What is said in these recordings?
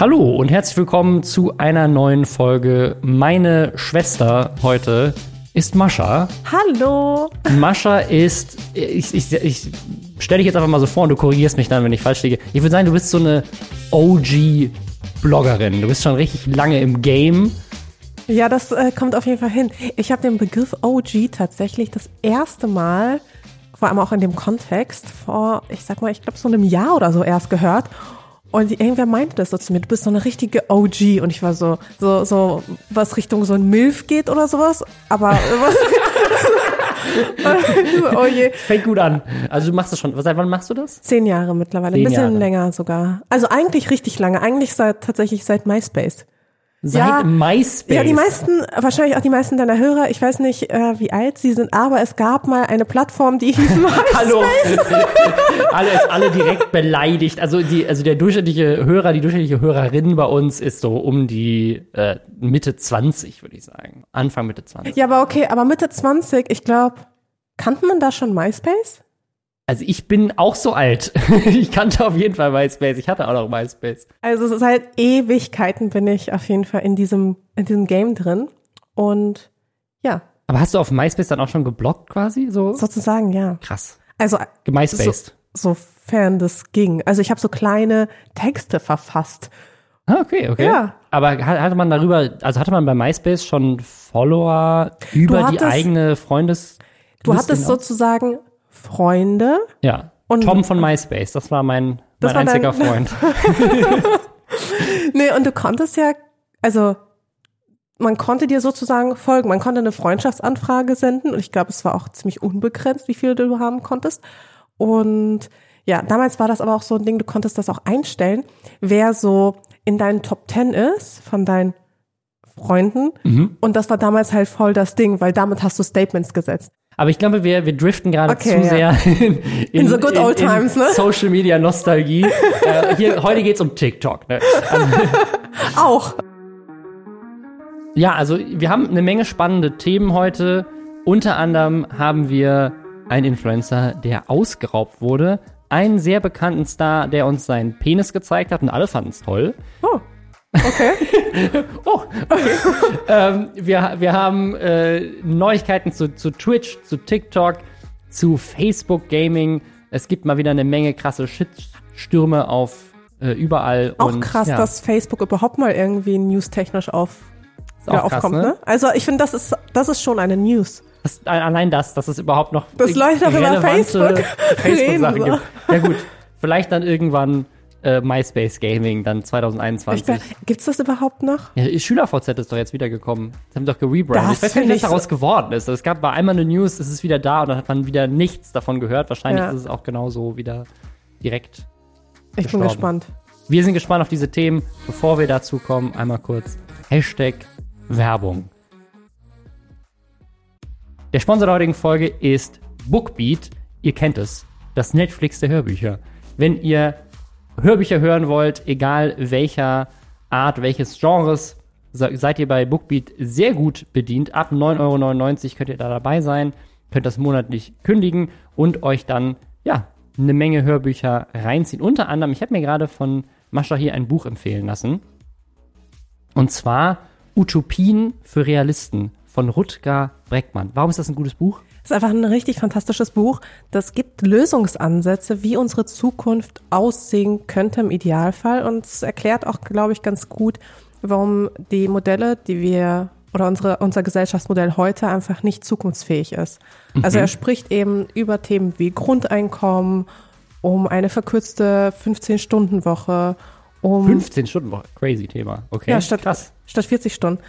Hallo und herzlich willkommen zu einer neuen Folge. Meine Schwester heute ist Mascha. Hallo. Mascha ist, ich, ich, ich stelle dich jetzt einfach mal so vor und du korrigierst mich dann, wenn ich falsch liege. Ich würde sagen, du bist so eine OG-Bloggerin. Du bist schon richtig lange im Game. Ja, das äh, kommt auf jeden Fall hin. Ich habe den Begriff OG tatsächlich das erste Mal, vor allem auch in dem Kontext, vor, ich sag mal, ich glaube so einem Jahr oder so erst gehört. Und irgendwer meinte das so zu mir, du bist so eine richtige OG. Und ich war so, so, so, was Richtung so ein Milf geht oder sowas. Aber oh je. Fängt gut an. Also du machst das schon. Seit wann machst du das? Zehn Jahre mittlerweile. Zehn ein bisschen Jahre. länger sogar. Also eigentlich richtig lange. Eigentlich seit tatsächlich seit MySpace. Seit ja, MySpace. Ja, die meisten, wahrscheinlich auch die meisten deiner Hörer, ich weiß nicht, äh, wie alt sie sind, aber es gab mal eine Plattform, die hieß MySpace. Hallo. alle, alle direkt beleidigt. Also, die, also der durchschnittliche Hörer, die durchschnittliche Hörerin bei uns ist so um die äh, Mitte 20, würde ich sagen. Anfang Mitte 20. Ja, aber okay, aber Mitte 20, ich glaube, kannte man da schon MySpace? Also ich bin auch so alt. ich kannte auf jeden Fall MySpace. Ich hatte auch noch MySpace. Also seit Ewigkeiten bin ich auf jeden Fall in diesem, in diesem Game drin. Und ja. Aber hast du auf MySpace dann auch schon geblockt quasi? So? Sozusagen, ja. Krass. Also MySpace. So, sofern das ging. Also ich habe so kleine Texte verfasst. Ah, okay, okay. Ja. Aber hatte man darüber, also hatte man bei MySpace schon Follower über hattest, die eigene Freundes... Du hattest sozusagen Freunde. Ja. Und Tom von MySpace, das war mein, mein war einziger Freund. nee, und du konntest ja, also man konnte dir sozusagen folgen. Man konnte eine Freundschaftsanfrage senden und ich glaube, es war auch ziemlich unbegrenzt, wie viele du haben konntest. Und ja, damals war das aber auch so ein Ding, du konntest das auch einstellen, wer so in deinen Top Ten ist von deinen Freunden. Mhm. Und das war damals halt voll das Ding, weil damit hast du Statements gesetzt. Aber ich glaube, wir, wir driften gerade okay, zu ja. sehr in, in, in so good old in, times, ne? Social Media Nostalgie. äh, hier, heute geht's um TikTok. Ne? Auch. Ja, also wir haben eine Menge spannende Themen heute. Unter anderem haben wir einen Influencer, der ausgeraubt wurde. Einen sehr bekannten Star, der uns seinen Penis gezeigt hat und alle fanden es toll. Oh. Okay. oh, okay. ähm, wir, wir haben äh, Neuigkeiten zu, zu Twitch, zu TikTok, zu Facebook Gaming. Es gibt mal wieder eine Menge krasse Shitstürme auf äh, überall. Auch und, krass, ja. dass Facebook überhaupt mal irgendwie newstechnisch auf, wieder krass, aufkommt, ne? ne? Also ich finde, das ist, das ist schon eine News. Das, allein das, dass es überhaupt noch das läuft auch über Facebook, Facebook Sachen gibt. Ja gut, vielleicht dann irgendwann äh, MySpace Gaming dann 2021. Gibt es das überhaupt noch? Ja, SchülerVZ ist doch jetzt wieder gekommen. Sie haben doch gerebrandet. Ich weiß nicht, was daraus geworden ist. Es gab war einmal eine News, es ist wieder da und dann hat man wieder nichts davon gehört. Wahrscheinlich ja. ist es auch genauso wieder direkt. Ich gestorben. bin gespannt. Wir sind gespannt auf diese Themen. Bevor wir dazu kommen, einmal kurz Hashtag Werbung. Der Sponsor der heutigen Folge ist Bookbeat. Ihr kennt es, das Netflix der Hörbücher. Wenn ihr Hörbücher hören wollt, egal welcher Art, welches Genres, seid ihr bei Bookbeat sehr gut bedient. Ab 9,99 Euro könnt ihr da dabei sein, könnt das monatlich kündigen und euch dann, ja, eine Menge Hörbücher reinziehen. Unter anderem, ich habe mir gerade von Mascha hier ein Buch empfehlen lassen. Und zwar Utopien für Realisten von Rutger Breckmann. Warum ist das ein gutes Buch? Das ist einfach ein richtig fantastisches Buch. Das gibt Lösungsansätze, wie unsere Zukunft aussehen könnte im Idealfall. Und es erklärt auch, glaube ich, ganz gut, warum die Modelle, die wir oder unsere, unser Gesellschaftsmodell heute einfach nicht zukunftsfähig ist. Mhm. Also er spricht eben über Themen wie Grundeinkommen, um eine verkürzte 15-Stunden-Woche, um 15 Stunden Woche, crazy Thema. Okay. Ja, statt, Krass. statt 40 Stunden.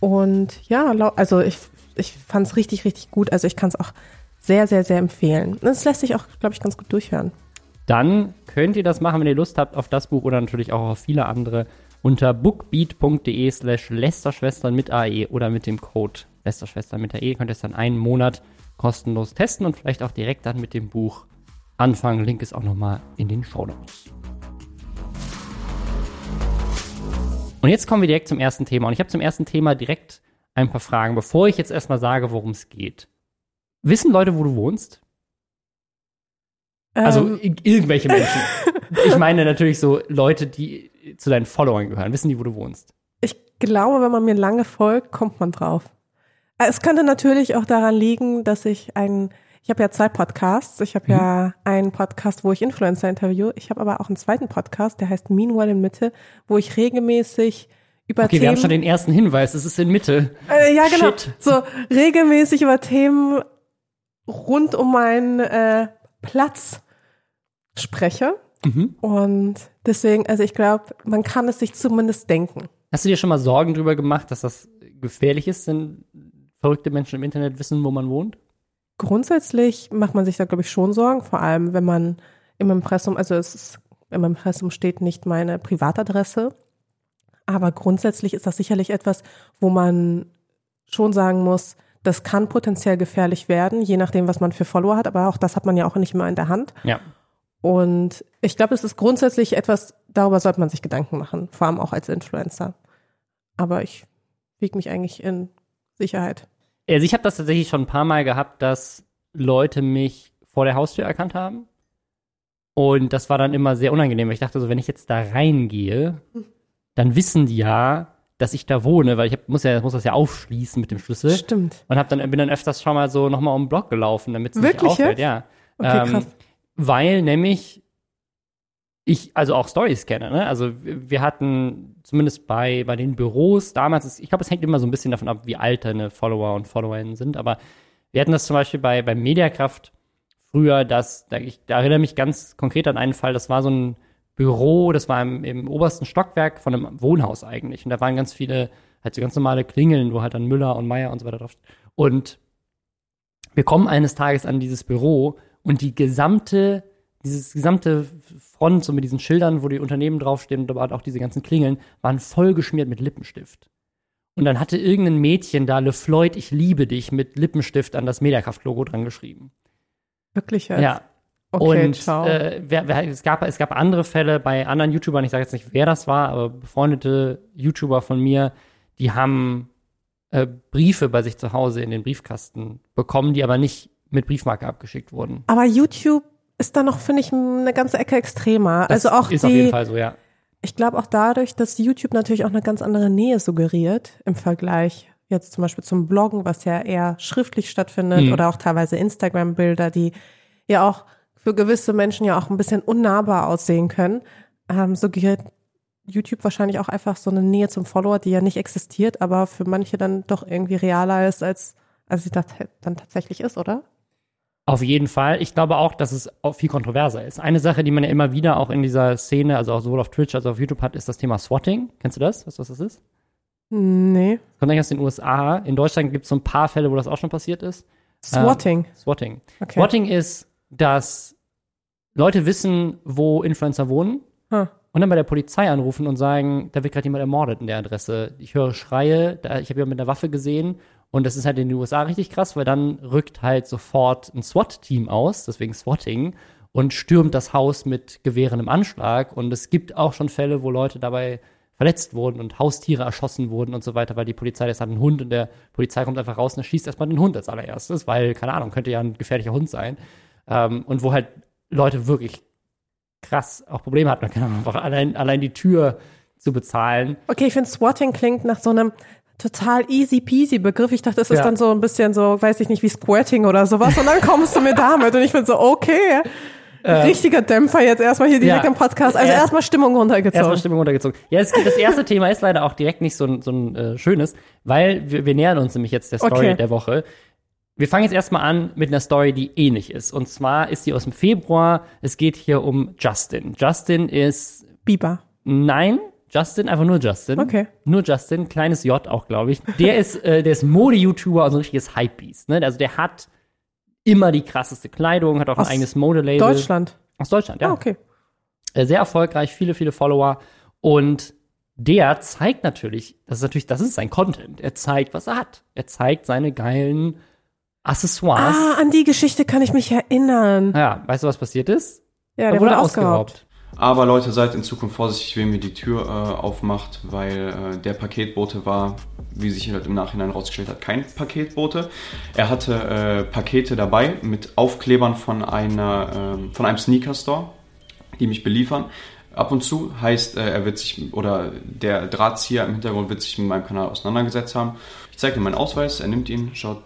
Und ja, also ich ich fand es richtig, richtig gut. Also ich kann es auch sehr, sehr, sehr empfehlen. Es lässt sich auch, glaube ich, ganz gut durchhören. Dann könnt ihr das machen, wenn ihr Lust habt auf das Buch oder natürlich auch auf viele andere unter bookbeat.de slash Lästerschwestern mit AE oder mit dem Code Lästerschwestern mit AE könnt ihr es dann einen Monat kostenlos testen und vielleicht auch direkt dann mit dem Buch anfangen. Link ist auch nochmal in den Show Notes. Und jetzt kommen wir direkt zum ersten Thema. Und ich habe zum ersten Thema direkt ein paar Fragen, bevor ich jetzt erstmal sage, worum es geht. Wissen Leute, wo du wohnst? Also Ähm. ir- irgendwelche Menschen. ich meine natürlich so Leute, die zu deinen Followern gehören. Wissen die, wo du wohnst? Ich glaube, wenn man mir lange folgt, kommt man drauf. Äh, Es könnte natürlich auch daran liegen, dass ich ein, ich habe ja zwei Podcasts. Ich habe ja einen Podcast, wo ich Influencer interview. Ich habe aber auch einen zweiten Podcast, der heißt Meanwhile in Mitte, wo ich regelmäßig über Okay, wir haben Themen, schon den ersten Hinweis. Es ist in Mitte. äh, ja genau, Shit. so regelmäßig über Themen rund um meinen äh, Platz spreche. Mhm. Und deswegen, also ich glaube, man kann es sich zumindest denken. Hast du dir schon mal Sorgen drüber gemacht, dass das gefährlich ist, wenn verrückte Menschen im Internet wissen, wo man wohnt? Grundsätzlich macht man sich da, glaube ich, schon Sorgen, vor allem wenn man im Impressum, also es ist, im Impressum steht nicht meine Privatadresse, aber grundsätzlich ist das sicherlich etwas, wo man schon sagen muss, das kann potenziell gefährlich werden, je nachdem, was man für Follower hat, aber auch das hat man ja auch nicht immer in der Hand. Ja. Und ich glaube, es ist grundsätzlich etwas, darüber sollte man sich Gedanken machen, vor allem auch als Influencer. Aber ich wiege mich eigentlich in Sicherheit. Also ich habe das tatsächlich schon ein paar Mal gehabt, dass Leute mich vor der Haustür erkannt haben. Und das war dann immer sehr unangenehm. weil Ich dachte so, wenn ich jetzt da reingehe, dann wissen die ja, dass ich da wohne, weil ich hab, muss ja muss das ja aufschließen mit dem Schlüssel. Stimmt. Und hab dann bin dann öfters schon mal so nochmal um den Block gelaufen, damit es nicht Wirklich auffällt. jetzt? Ja. Okay, Ähm, krass. Weil nämlich ich also auch Stories kenne. Ne? Also wir hatten zumindest bei, bei den Büros damals, ist, ich glaube, es hängt immer so ein bisschen davon ab, wie alt deine Follower und Followerinnen sind, aber wir hatten das zum Beispiel bei, bei Mediakraft früher, dass, da, ich da erinnere mich ganz konkret an einen Fall, das war so ein Büro, das war im, im obersten Stockwerk von einem Wohnhaus eigentlich. Und da waren ganz viele, halt so ganz normale Klingeln, wo halt dann Müller und Meier und so weiter drauf. Und wir kommen eines Tages an dieses Büro und die gesamte, dieses gesamte Front, so mit diesen Schildern, wo die Unternehmen draufstehen und aber auch diese ganzen Klingeln, waren voll geschmiert mit Lippenstift. Und dann hatte irgendein Mädchen da, Le Floyd, ich liebe dich, mit Lippenstift an das Mediakraft-Logo dran geschrieben. Wirklich jetzt? Ja. Okay, und ciao. äh, wer, wer, es, gab, es gab andere Fälle bei anderen YouTubern, ich sage jetzt nicht, wer das war, aber befreundete YouTuber von mir, die haben äh, Briefe bei sich zu Hause in den Briefkasten bekommen, die aber nicht mit Briefmarke abgeschickt wurden. Aber YouTube ist da noch, finde ich, eine ganze Ecke extremer. Das also auch ist auf jeden die, Fall so, ja. ich glaube auch dadurch, dass YouTube natürlich auch eine ganz andere Nähe suggeriert im Vergleich jetzt zum Beispiel zum Bloggen, was ja eher schriftlich stattfindet Mhm. oder auch teilweise Instagram-Bilder, die ja auch für gewisse Menschen ja auch ein bisschen unnahbar aussehen können, ähm, suggeriert YouTube wahrscheinlich auch einfach so eine Nähe zum Follower, die ja nicht existiert, aber für manche dann doch irgendwie realer ist, als, als sie das dann tatsächlich ist, oder? Auf jeden Fall. Ich glaube auch, dass es auch viel kontroverser ist. Eine Sache, die man ja immer wieder auch in dieser Szene, also auch sowohl auf Twitch als auch auf YouTube hat, ist das Thema Swatting. Kennst du das? Weißt du, was das ist? Nee. Kommt eigentlich aus den USA. In Deutschland gibt es so ein paar Fälle, wo das auch schon passiert ist. Swatting. Swatting. Okay. Swatting ist, dass Leute wissen, wo Influencer wohnen Huh. und dann bei der Polizei anrufen und sagen, da wird gerade jemand ermordet in der Adresse. Ich höre Schreie, da, ich habe jemanden mit einer Waffe gesehen und das ist halt in den USA richtig krass, weil dann rückt halt sofort ein SWAT-Team aus, deswegen Swatting, und stürmt das Haus mit Gewehren im Anschlag. Und es gibt auch schon Fälle, wo Leute dabei verletzt wurden und Haustiere erschossen wurden und so weiter, weil die Polizei, das hat einen Hund und der Polizei kommt einfach raus und schießt erstmal den Hund als allererstes, weil, keine Ahnung, könnte ja ein gefährlicher Hund sein. Ähm, und wo halt Leute wirklich krass auch Probleme hatten, einfach allein, allein die Tür zu bezahlen. Okay, ich finde Swatting klingt nach so einem total easy peasy Begriff. Ich dachte, das ist Ja. dann so ein bisschen so, weiß ich nicht, wie Squirting oder sowas. Und dann kommst du mir damit und ich bin so, okay. Richtiger Dämpfer jetzt erstmal hier direkt ja. im Podcast. Also Erst- erstmal Stimmung runtergezogen. Erstmal Stimmung runtergezogen. Ja, es, das erste Thema ist leider auch direkt nicht so ein, so ein äh, schönes, weil wir, wir nähern uns nämlich jetzt der Story Okay. der Woche. Wir fangen jetzt erstmal an mit einer Story, die ähnlich ist. Und zwar ist die aus dem Februar. Es geht hier um Justin. Justin ist Biber. Nein, Justin, einfach nur Justin. Okay. Nur Justin, kleines J auch, glaube ich. Der ist, äh, der ist Mode-YouTuber und so ein richtiges Hypebeast. Ne? Also der hat immer die krasseste Kleidung, hat auch Aus ein eigenes Modelabel. Deutschland. Aus Deutschland, ja. Ah, okay. Äh, Sehr erfolgreich, viele, viele Follower. Und der zeigt natürlich, das ist natürlich, das ist sein Content. Er zeigt, was er hat. Er zeigt seine geilen Accessoires. Ah, an die Geschichte kann ich mich erinnern. Ja, weißt du, was passiert ist? Ja, Er der wurde ausgeraubt. Aber Leute, seid in Zukunft vorsichtig, wem ihr die Tür äh, aufmacht, weil äh, der Paketbote war, wie sich halt im Nachhinein rausgestellt hat, kein Paketbote. Er hatte äh, Pakete dabei mit Aufklebern von, einer, äh, von einem Sneaker Store, die mich beliefern. Ab und zu heißt, äh, er wird sich, oder der Drahtzieher im Hintergrund wird sich mit meinem Kanal auseinandergesetzt haben. Ich zeige ihm meinen Ausweis, er nimmt ihn, schaut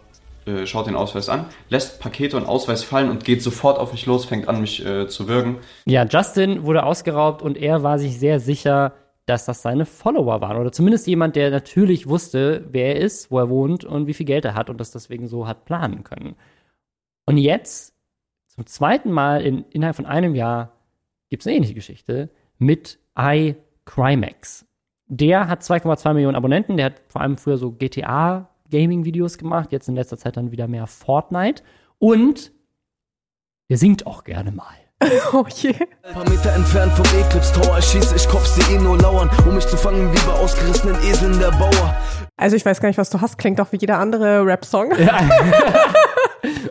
äh, schaut den Ausweis an, lässt Pakete und Ausweis fallen und geht sofort auf mich los, fängt an, mich äh, zu würgen. Ja, Justin wurde ausgeraubt und er war sich sehr sicher, dass das seine Follower waren. Oder zumindest jemand, der natürlich wusste, wer er ist, wo er wohnt und wie viel Geld er hat und das deswegen so hat planen können. Und jetzt, zum zweiten Mal in, innerhalb von einem Jahr, gibt es eine ähnliche Geschichte mit iCrimex. Der hat 2,2 Millionen Abonnenten, der hat vor allem früher so GTA Gaming-Videos gemacht, jetzt in letzter Zeit dann wieder mehr Fortnite. Und er singt auch gerne mal. Oh je. Ein paar Meter entfernt vom Eclipse Tower schieße ich Cops, die eh nur lauern, um mich zu fangen wie bei ausgerissenen Eseln der Bauer. Also ich weiß gar nicht, was du hast. Klingt doch wie jeder andere Rap-Song.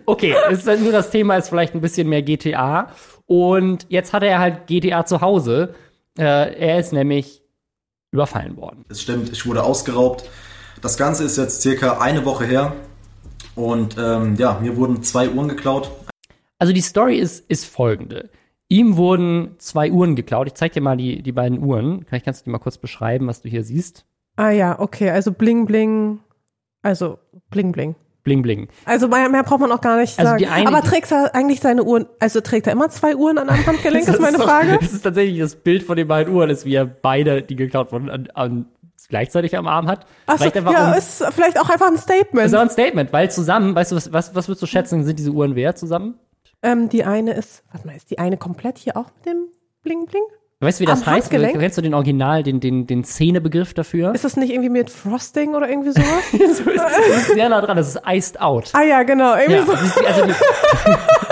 Okay, es ist halt nur das Thema ist vielleicht ein bisschen mehr GTA. Und jetzt hat er halt GTA zu Hause. Äh, er ist nämlich überfallen worden. Es stimmt, ich wurde ausgeraubt. Das Ganze ist jetzt circa eine Woche her. Und ähm, ja, mir wurden zwei Uhren geklaut. Also die Story ist, ist folgende. Ihm wurden zwei Uhren geklaut. Ich zeig dir mal die, die beiden Uhren. Vielleicht kannst du dir mal kurz beschreiben, was du hier siehst. Ah ja, okay. Also bling bling. Also bling bling. Bling bling. Also mehr, mehr braucht man auch gar nicht Also sagen. die eine- Aber trägt er eigentlich seine Uhren, also trägt er immer zwei Uhren an einem Handgelenk, ist meine doch- Frage. Das ist tatsächlich das Bild von den beiden Uhren, ist wie er beide, die geklaut wurden, an, an, gleichzeitig am Arm hat. Vielleicht einfach ja, um- ist vielleicht auch einfach ein Statement. ist auch ein Statement, weil zusammen, weißt du, was, was, was würdest du schätzen, sind diese Uhren wert zusammen? Ähm, die eine ist, warte mal, ist die eine komplett hier auch mit dem Bling Bling? Weißt du, wie das Am heißt? Handgelenk? Kennst du den Original, den, den, den Szenebegriff dafür? Ist das nicht irgendwie mit Frosting oder irgendwie sowas? so ist, das ist sehr nah dran, das ist iced out. ah ja, genau, irgendwie Ja, so. du, also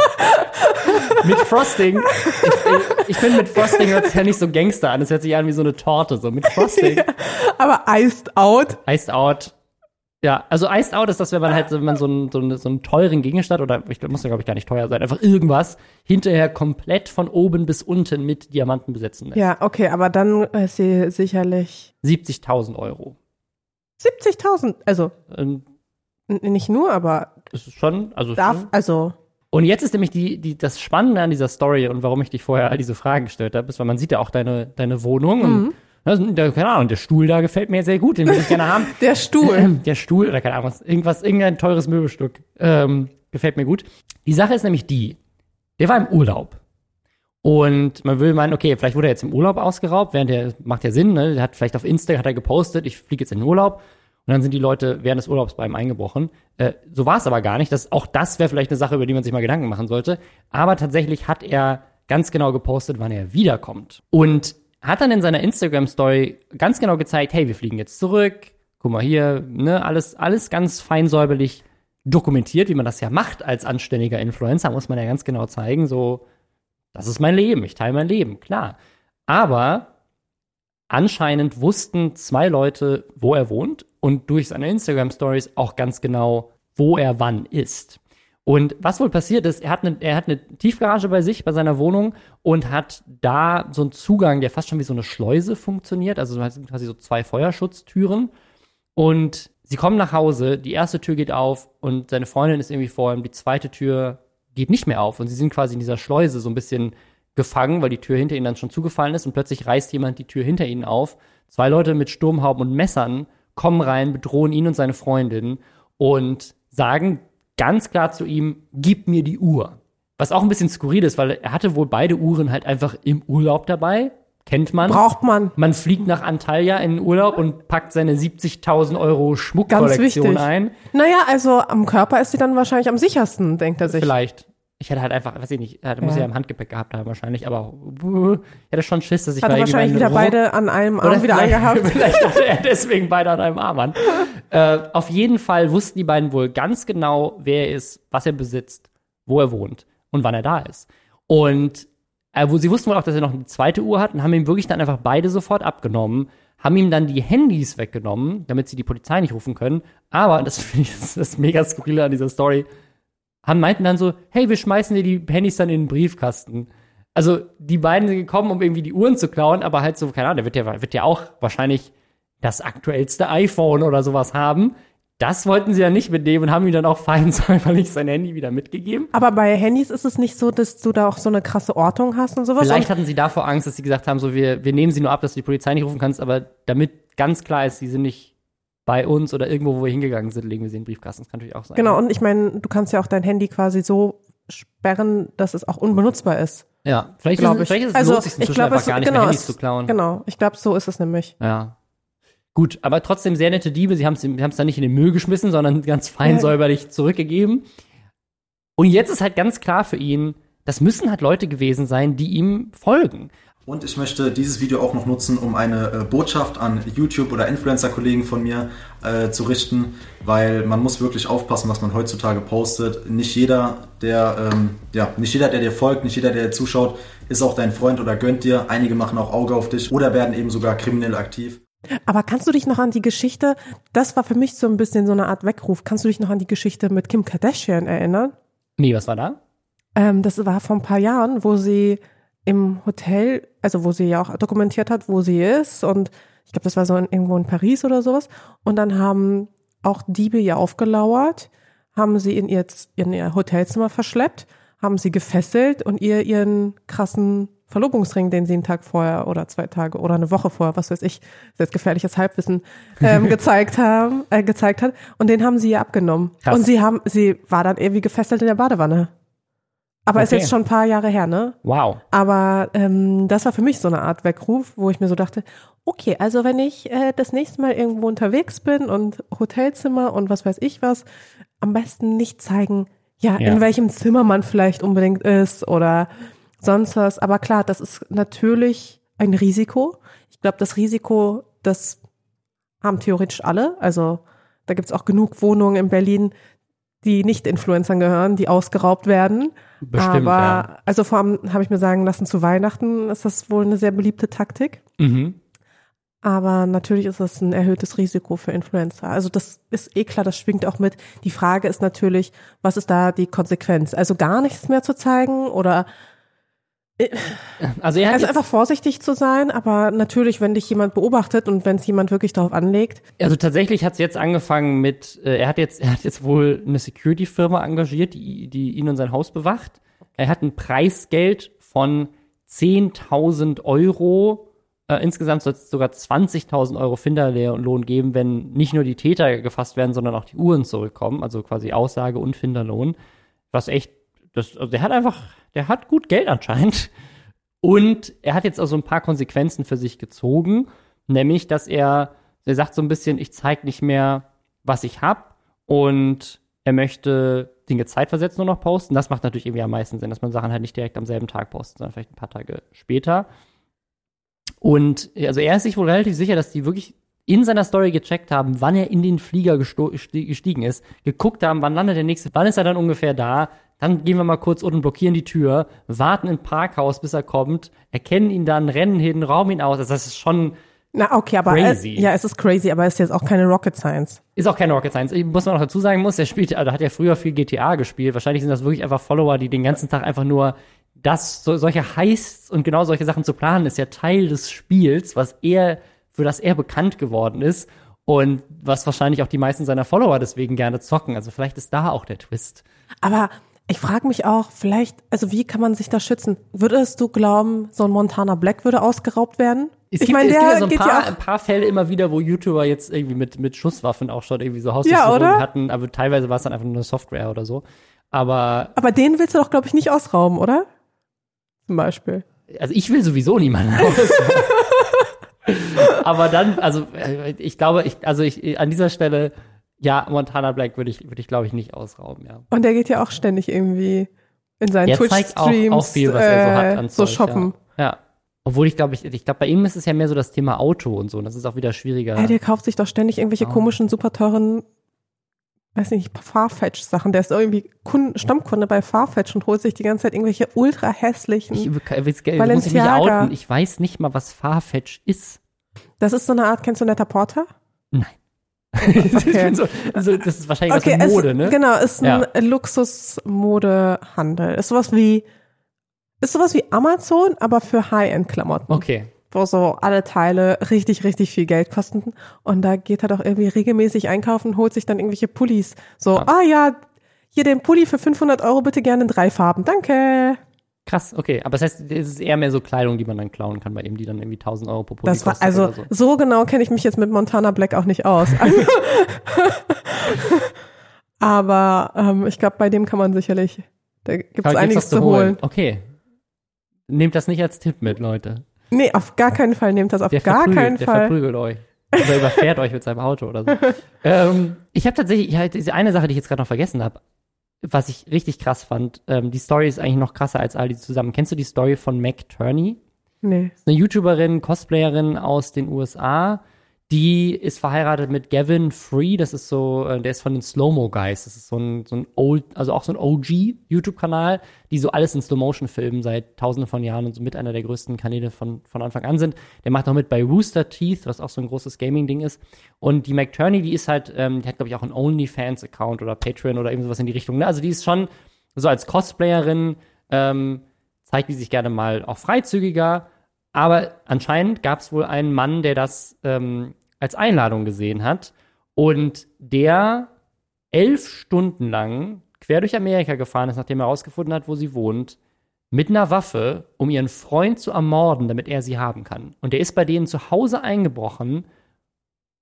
mit, Frosting, ich, ich finde mit Frosting hört sich ja nicht so Gangster an, es hört sich an wie so eine Torte, so mit Frosting. Aber iced out. Iced out. Ja, also Iced out ist das, wenn man halt, wenn man so einen, so einen, so einen teuren Gegenstand, oder ich muss ja, glaube ich, gar nicht teuer sein, einfach irgendwas hinterher komplett von oben bis unten mit Diamanten besetzen lässt. Ja, okay, aber dann ist sie sicherlich 70.000 Euro. 70.000. Also Ähm, nicht nur, aber Das ist schon, also darf, schon. also Und jetzt ist nämlich die, die, das Spannende an dieser Story und warum ich dich vorher all diese Fragen gestellt habe, ist, weil man sieht ja auch deine, deine Wohnung und das, der, keine Ahnung, der Stuhl da gefällt mir sehr gut, den würde ich gerne haben. der Stuhl. Der Stuhl oder keine Ahnung, was, irgendwas, irgendein teures Möbelstück ähm, gefällt mir gut. Die Sache ist nämlich die, der war im Urlaub. Und man will meinen, okay, vielleicht wurde er jetzt im Urlaub ausgeraubt, während der, macht ja Sinn, ne? Der hat vielleicht auf Insta hat er gepostet, ich fliege jetzt in den Urlaub. Und dann sind die Leute während des Urlaubs bei ihm eingebrochen. Äh, so war es aber gar nicht. Das, auch das wäre vielleicht eine Sache, über die man sich mal Gedanken machen sollte. Aber tatsächlich hat er ganz genau gepostet, wann er wiederkommt. Und hat dann in seiner Instagram-Story ganz genau gezeigt, hey, wir fliegen jetzt zurück. Guck mal hier, ne, alles, alles ganz fein säuberlich dokumentiert, wie man das ja macht als anständiger Influencer, muss man ja ganz genau zeigen, so, das ist mein Leben, ich teile mein Leben, klar. Aber anscheinend wussten zwei Leute, wo er wohnt und durch seine Instagram-Stories auch ganz genau, wo er wann ist. Und was wohl passiert ist, er hat, eine, er hat eine Tiefgarage bei sich, bei seiner Wohnung und hat da so einen Zugang, der fast schon wie so eine Schleuse funktioniert. Also quasi so zwei Feuerschutztüren. Und sie kommen nach Hause, die erste Tür geht auf und seine Freundin ist irgendwie vor ihm, die zweite Tür geht nicht mehr auf. Und sie sind quasi in dieser Schleuse so ein bisschen gefangen, weil die Tür hinter ihnen dann schon zugefallen ist und plötzlich reißt jemand die Tür hinter ihnen auf. Zwei Leute mit Sturmhauben und Messern kommen rein, bedrohen ihn und seine Freundin und sagen ganz klar zu ihm, gib mir die Uhr. Was auch ein bisschen skurril ist, weil er hatte wohl beide Uhren halt einfach im Urlaub dabei. Kennt man. Braucht man. Man fliegt nach Antalya in den Urlaub und packt seine 70.000 Euro Ganz Schmuckkollektion ein. Naja, also am Körper ist sie dann wahrscheinlich am sichersten, denkt er sich. Vielleicht. Ich hätte halt einfach, weiß ich nicht, er muss Ja. ja im Handgepäck gehabt haben wahrscheinlich, aber uh, ich hätte schon Schiss, dass ich Hat mal wahrscheinlich wieder beide an einem Arm wieder vielleicht, angehabt. vielleicht hatte er deswegen beide an einem Arm an. äh, auf jeden Fall wussten die beiden wohl ganz genau, wer er ist, was er besitzt, wo er wohnt und wann er da ist. Und äh, wo sie wussten wohl auch, dass er noch eine zweite Uhr hat und haben ihm wirklich dann einfach beide sofort abgenommen, haben ihm dann die Handys weggenommen, damit sie die Polizei nicht rufen können. Aber, das finde ich das, das mega skurrile an dieser Story, haben meinten dann so, hey, wir schmeißen dir die Handys dann in den Briefkasten. also die beiden sind gekommen, um irgendwie die Uhren zu klauen, aber halt so, keine Ahnung, der wird ja, wird ja auch wahrscheinlich das aktuellste iPhone oder sowas haben. Das wollten sie ja nicht mitnehmen und haben ihm dann auch fein säuberlich sein Handy wieder mitgegeben. Aber bei Handys ist es nicht so, dass du da auch so eine krasse Ortung hast und sowas. Vielleicht hatten sie davor Angst, dass sie gesagt haben, so wir, wir nehmen sie nur ab, dass du die Polizei nicht rufen kannst, aber damit ganz klar ist, sie sind nicht bei uns oder irgendwo, wo wir hingegangen sind, legen wir sie in den Briefkasten. Das kann natürlich auch sein. genau, und ich meine, du kannst ja auch dein Handy quasi so sperren, dass es auch unbenutzbar ist. Ja, vielleicht, Glaub ist, ich. vielleicht ist es Also, lohnt sich ich inzwischen glaub, einfach es- gar nicht genau, mehr Handys es- zu klauen. Genau, ich glaube, so ist es nämlich. Ja. Gut, aber trotzdem sehr nette Diebe. Sie haben es dann nicht in den Müll geschmissen, sondern ganz fein Ja. säuberlich zurückgegeben. Und jetzt ist halt ganz klar für ihn, das müssen halt Leute gewesen sein, die ihm folgen. Und ich möchte dieses Video auch noch nutzen, um eine äh, Botschaft an YouTube- oder Influencer-Kollegen von mir äh, zu richten, weil man muss wirklich aufpassen, was man heutzutage postet. Nicht jeder, der, ähm, ja, nicht jeder, der dir folgt, nicht jeder, der dir zuschaut, ist auch dein Freund oder gönnt dir. Einige machen auch Auge auf dich oder werden eben sogar kriminell aktiv. Aber kannst du dich noch an die Geschichte, das war für mich so ein bisschen so eine Art Weckruf, kannst du dich noch an die Geschichte mit Kim Kardashian erinnern? Nee, was war da? Ähm, das war vor ein paar Jahren, wo sie im Hotel, also wo sie ja auch dokumentiert hat, wo sie ist und ich glaube, das war so in, irgendwo in Paris oder sowas und dann haben auch Diebe ihr aufgelauert, haben sie in ihr, in ihr Hotelzimmer verschleppt, haben sie gefesselt und ihr ihren krassen Verlobungsring, den sie einen Tag vorher oder zwei Tage oder eine Woche vorher, was weiß ich, jetzt gefährliches Halbwissen, ähm, gezeigt haben, äh, gezeigt hat und den haben sie ihr abgenommen. Krass. Und sie haben, sie war dann irgendwie gefesselt in der Badewanne. Aber ist Okay. jetzt schon ein paar Jahre her, ne? Wow. Aber ähm, das war für mich so eine Art Weckruf, wo ich mir so dachte, okay, also wenn ich äh, das nächste Mal irgendwo unterwegs bin und Hotelzimmer und was weiß ich was, am besten nicht zeigen, ja, Ja. in welchem Zimmer man vielleicht unbedingt ist oder sonst was. Aber klar, das ist natürlich ein Risiko. Ich glaube, das Risiko, das haben theoretisch alle. Also da gibt's auch genug Wohnungen in Berlin, die nicht Influencern gehören, die ausgeraubt werden. Bestimmt, Aber ja. also vor allem habe ich mir sagen lassen, zu Weihnachten ist das wohl eine sehr beliebte Taktik. Mhm. Aber natürlich ist das ein erhöhtes Risiko für Influencer. Also das ist eh klar, das schwingt auch mit. Die Frage ist natürlich, was ist da die Konsequenz? Also gar nichts mehr zu zeigen oder Also er also einfach vorsichtig zu sein, aber natürlich, wenn dich jemand beobachtet und wenn es jemand wirklich darauf anlegt, also tatsächlich hat es jetzt angefangen mit, äh, er hat jetzt, er hat jetzt wohl eine Security-Firma engagiert, die, die ihn und sein Haus bewacht. Er hat ein Preisgeld von 10.000 Euro. Äh, insgesamt soll es sogar 20.000 Euro Finderlohn geben, wenn nicht nur die Täter gefasst werden, sondern auch die Uhren zurückkommen. Also quasi Aussage und Finderlohn. Was echt, das, also der hat einfach, der hat gut Geld anscheinend. Und er hat jetzt also ein paar Konsequenzen für sich gezogen, nämlich, dass er, er sagt so ein bisschen, ich zeige nicht mehr, was ich hab und er möchte Dinge zeitversetzt nur noch posten. Das macht natürlich irgendwie am meisten Sinn, dass man Sachen halt nicht direkt am selben Tag postet, sondern vielleicht ein paar Tage später. Und also er ist sich wohl relativ sicher, dass die wirklich in seiner Story gecheckt haben, wann er in den Flieger gestiegen ist, geguckt haben, wann landet der nächste, wann ist er dann ungefähr da, dann gehen wir mal kurz unten, blockieren die Tür, warten im Parkhaus, bis er kommt, erkennen ihn dann, rennen hin, rauben ihn aus. Also das ist schon, na okay, aber Crazy. Äh, ja, es ist crazy, aber es ist jetzt auch keine Rocket Science. ist auch keine Rocket Science. Ich muss man noch dazu sagen muss, er spielt, also hat ja früher viel GTA gespielt. Wahrscheinlich sind das wirklich einfach Follower, die den ganzen Tag einfach nur das, so, solche Heists und genau solche Sachen zu planen, ist ja Teil des Spiels, was er, für das er bekannt geworden ist und was wahrscheinlich auch die meisten seiner Follower deswegen gerne zocken. Also vielleicht ist da auch der Twist. Aber ich frage mich auch, vielleicht, also wie kann man sich da schützen? Würdest du glauben, so ein Montana Black würde ausgeraubt werden? Es ich gibt, meine, der gibt ja so ein paar, ja ein paar Fälle immer wieder, wo YouTuber jetzt irgendwie mit, mit Schusswaffen auch schon irgendwie so Ja, Hausdurchsuchungen oder? hatten, aber teilweise war es dann einfach nur eine Software oder so. Aber Aber den willst du doch, glaube ich, nicht ausrauben, oder? Zum Beispiel. also ich will sowieso niemanden aus. Aber dann, also äh, ich glaube, ich, also ich an dieser Stelle, ja, Montana Black würde ich, würde ich glaube ich nicht ausrauben, ja. Und der geht ja auch ständig irgendwie in seinen zeigt auch, Twitch-Streams auch viel, was er so hat an äh, so Zeug, shoppen. Ja. ja. Obwohl ich glaube, ich, ich glaube, bei ihm ist es ja mehr so das Thema Auto und so. Und das ist auch wieder schwieriger. Ja. der kauft sich doch ständig irgendwelche Oh. komischen, super teuren, weiß nicht, Farfetch-Sachen. Der ist irgendwie Kunden, Stammkunde bei Farfetch und holt sich die ganze Zeit irgendwelche ultra hässlichen. ich, ich, ich, muss ich mich outen. Ich weiß nicht mal, was Farfetch ist. Das ist so eine Art, kennst du Netter Porter? Nein. so, so, das ist wahrscheinlich was mit Mode, es, ne? Genau, ist ein Ja. Luxus-Modehandel. Ist sowas wie Ist sowas wie Amazon, aber für High-End-Klamotten. Okay. Wo so alle Teile richtig, richtig viel Geld kosten. Und da geht er doch irgendwie regelmäßig einkaufen holt sich dann irgendwelche Pullis. So, ah ja, hier den Pulli für 500 Euro bitte gerne in drei Farben. Danke. Krass, okay. Aber das heißt, es ist eher mehr so Kleidung, die man dann klauen kann bei ihm, die dann irgendwie 1000 Euro pro Pulli Das war, kostet also, so. so genau kenne ich mich jetzt mit Montana Black auch nicht aus. Aber ähm, ich glaube, bei dem kann man sicherlich, da gibt es einiges zu holen. Okay. Nehmt das nicht als Tipp mit, Leute. Nee, auf gar keinen Fall. Nehmt das auf Der gar keinen der Fall. verprügelt euch. Oder überfährt euch mit seinem Auto oder so. ähm, ich habe tatsächlich, ja, diese eine Sache, die ich jetzt gerade noch vergessen habe, was ich richtig krass fand. Ähm, die Story ist eigentlich noch krasser als all die zusammen. Kennst du die Story von Mac Turney? Nee. eine YouTuberin, Cosplayerin aus den USA. Die ist verheiratet mit Gavin Free. Das ist so, äh, der ist von den Slow-Mo Guys. Das ist so ein, so ein old, also auch so ein OG-YouTube-Kanal, die so alles in Slow-Motion filmen seit tausenden von Jahren und so mit einer der größten Kanäle von, von Anfang an sind. Der macht auch mit bei Rooster Teeth, was auch so ein großes Gaming-Ding ist. Und die McTurney, die ist halt, ähm, die hat, glaube ich, auch einen OnlyFans-Account oder Patreon oder irgendwas in die Richtung. Ne? Also die ist schon so als Cosplayerin, ähm, zeigt die sich gerne mal auch freizügiger. Aber anscheinend gab es wohl einen Mann, der das ähm, als Einladung gesehen hat und der elf Stunden lang quer durch Amerika gefahren ist, nachdem er herausgefunden hat, wo sie wohnt, mit einer Waffe, um ihren Freund zu ermorden, damit er sie haben kann. Und der ist bei denen zu Hause eingebrochen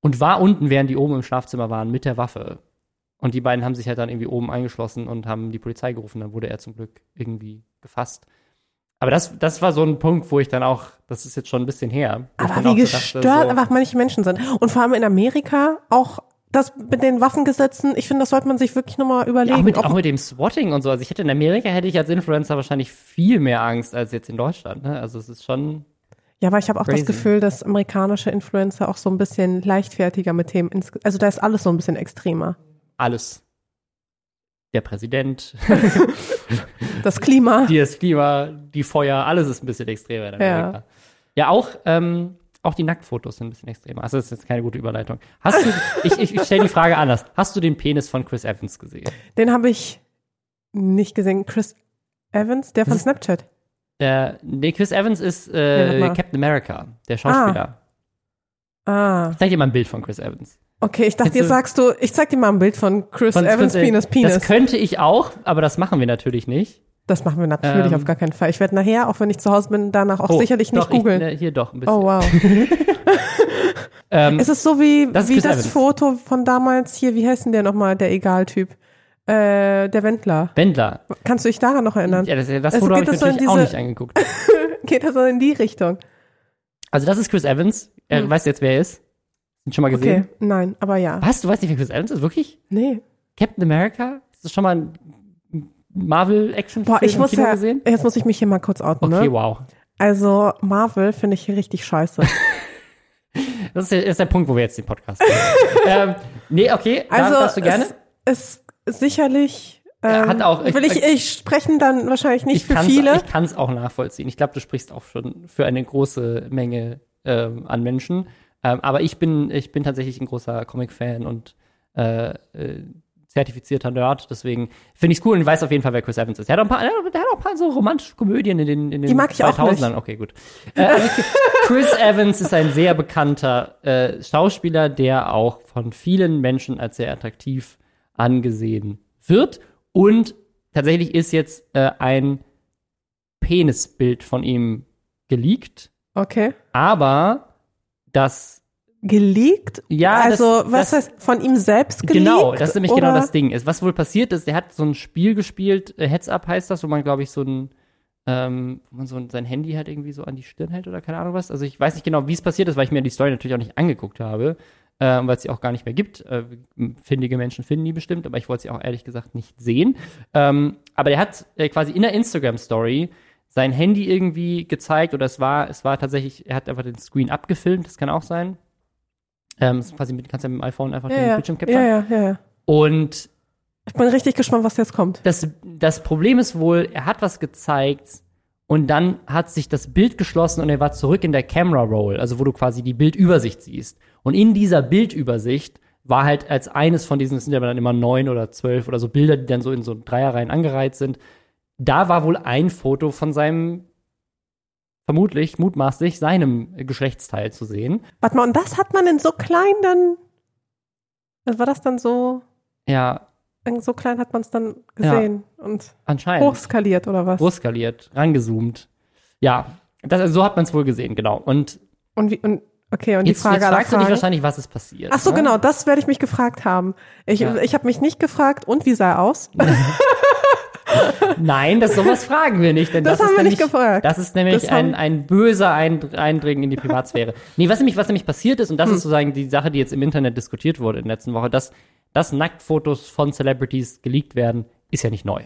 und war unten, während die oben im Schlafzimmer waren, mit der Waffe. Und die beiden haben sich halt dann irgendwie oben eingeschlossen und haben die Polizei gerufen. Dann wurde er zum Glück irgendwie gefasst. Aber das, das war so ein Punkt, wo ich dann auch, das ist jetzt schon ein bisschen her. Aber wie so dachte, gestört so, einfach manche Menschen sind. Und vor allem in Amerika auch das mit den Waffengesetzen, ich finde, das sollte man sich wirklich nochmal Ja, überlegen. auch, mit, auch mit dem Swatting und so. Also ich hätte in Amerika hätte ich als Influencer wahrscheinlich viel mehr Angst als jetzt in Deutschland. Ne? Also es ist schon. ja, aber ich habe auch crazy. das Gefühl, dass amerikanische Influencer auch so ein bisschen leichtfertiger mit Themen, also da ist alles so ein bisschen extremer. alles. Der Präsident, Das Klima. die das Klima, die Feuer, alles ist ein bisschen extremer in Ja. Amerika. Ja, auch, ähm, auch die Nacktfotos sind ein bisschen extremer. Also das ist jetzt keine gute Überleitung. Hast du, ich, ich, ich stelle die Frage anders. Hast du den Penis von Chris Evans gesehen? Den habe ich nicht gesehen. Chris Evans, der von ist- Snapchat. Der, nee, Chris Evans ist Ja, äh, mal. Captain America, der Schauspieler. Ah, Ich zeig dir mal ein Bild von Chris Evans. Okay. Ich dachte, jetzt du- sagst du, ich zeig dir mal ein Bild von Chris Von Evans Chris- Penis Penis. Das könnte ich auch, aber das machen wir natürlich nicht. Das machen wir natürlich Ähm, auf gar keinen Fall. Ich werde nachher, auch wenn ich zu Hause bin, danach auch Oh, sicherlich nicht doch, googeln. äh, hier doch, ein bisschen. Oh, wow. Ähm, Es ist so wie, Das wie das Evans. Foto von damals hier, wie heißt denn der nochmal, der Egal-Typ? Äh, der Wendler. Wendler. Kannst du dich daran noch erinnern? Ja, das, das Also Foto habe geht ich so natürlich auch diese- nicht angeguckt. Geht das so in die Richtung? Also das ist Chris Evans. Er, Hm. Weißt du jetzt, wer er ist? Ihn schon mal gesehen? Okay, nein, aber ja. Was? Du weißt nicht, wer Chris Evans ist? Wirklich? Nee. Captain America? Hast du schon mal einen Marvel-Action-Film Boah, ich muss Kino ja, gesehen? jetzt muss ich mich hier mal kurz outen, Okay, ne? wow. Also, Marvel finde ich hier richtig scheiße. Das ist, der, ist der Punkt, wo wir jetzt den Podcast machen. ähm, nee, okay, Also, darf, darfst du gerne. Es ist sicherlich, Er ähm, hat auch- ich- will ich, ich sprechen dann wahrscheinlich nicht ich für viele. Ich kann es auch nachvollziehen. Ich glaube, du sprichst auch schon für eine große Menge ähm, an Menschen. Ähm, aber ich bin, ich bin tatsächlich ein großer Comic-Fan und äh, äh, zertifizierter Nerd. Deswegen finde ich es cool und ich weiß auf jeden Fall, wer Chris Evans ist. Der hat auch ein paar, der hat auch ein paar so romantische Komödien in den, in den Die mag ich auch 2000ern. Okay, gut. Äh, also Chris Evans ist ein sehr bekannter äh, Schauspieler, der auch von vielen Menschen als sehr attraktiv angesehen wird. Und tatsächlich ist jetzt äh, ein Penisbild von ihm geleakt, Okay. aber das Geleakt? Ja, Also, das- was das- heißt, von ihm selbst geleakt? Genau, das ist nämlich oder? genau das Ding. Ist, was wohl passiert ist, der hat so ein Spiel gespielt, äh, Heads Up heißt das, wo man, glaube ich, so ein, ähm, wo man so ein, sein Handy halt irgendwie so an die Stirn hält oder keine Ahnung was. Also ich weiß nicht genau, wie es passiert ist, weil ich mir die Story natürlich auch nicht angeguckt habe, ähm, weil es sie auch gar nicht mehr gibt. Äh, findige Menschen finden die bestimmt, aber ich wollte sie auch ehrlich gesagt nicht sehen. Ähm, aber der hat äh, quasi in der Instagram-Story sein Handy irgendwie gezeigt oder es war, es war tatsächlich, er hat einfach den Screen abgefilmt, das kann auch sein. Ähm, quasi mit, kannst ja mit dem iPhone einfach Ja, den ja. Bildschirm capturen. ja, ja, ja. Und Ich bin richtig gespannt, was jetzt kommt. das, das Problem ist wohl, er hat was gezeigt und dann hat sich das Bild geschlossen und er war zurück in der Camera Roll, also wo du quasi die Bildübersicht siehst. Und in dieser Bildübersicht war halt als eines von diesen, es sind ja dann immer neun oder zwölf oder so Bilder, die dann so in so Dreierreihen angereiht sind, da war wohl ein Foto von seinem, vermutlich, mutmaßlich, seinem Geschlechtsteil zu sehen. Warte mal, und das hat man in so klein dann. War das dann so? Ja, in So klein hat man es dann gesehen und anscheinend. hochskaliert oder was? Großskaliert, rangezoomt. Ja, das, also so hat man es wohl gesehen, genau. Und Und wie, und okay, und jetzt, die Frage jetzt fragst du dich wahrscheinlich, was ist passiert. Ach so, ne? genau, das werde ich mich gefragt haben. Ich, Ja. ich habe mich nicht gefragt, und wie sah er aus? Nein, das sowas fragen wir nicht, denn das, Das haben ist wir nämlich, nicht gefragt. Das ist nämlich Das ein, ein böser Eindr- Eindringen in die Privatsphäre. nee, was nämlich, was nämlich passiert ist, und Hm. das ist sozusagen die Sache, die jetzt im Internet diskutiert wurde in der letzten Woche, dass, dass Nacktfotos von Celebrities geleakt werden, ist ja nicht neu.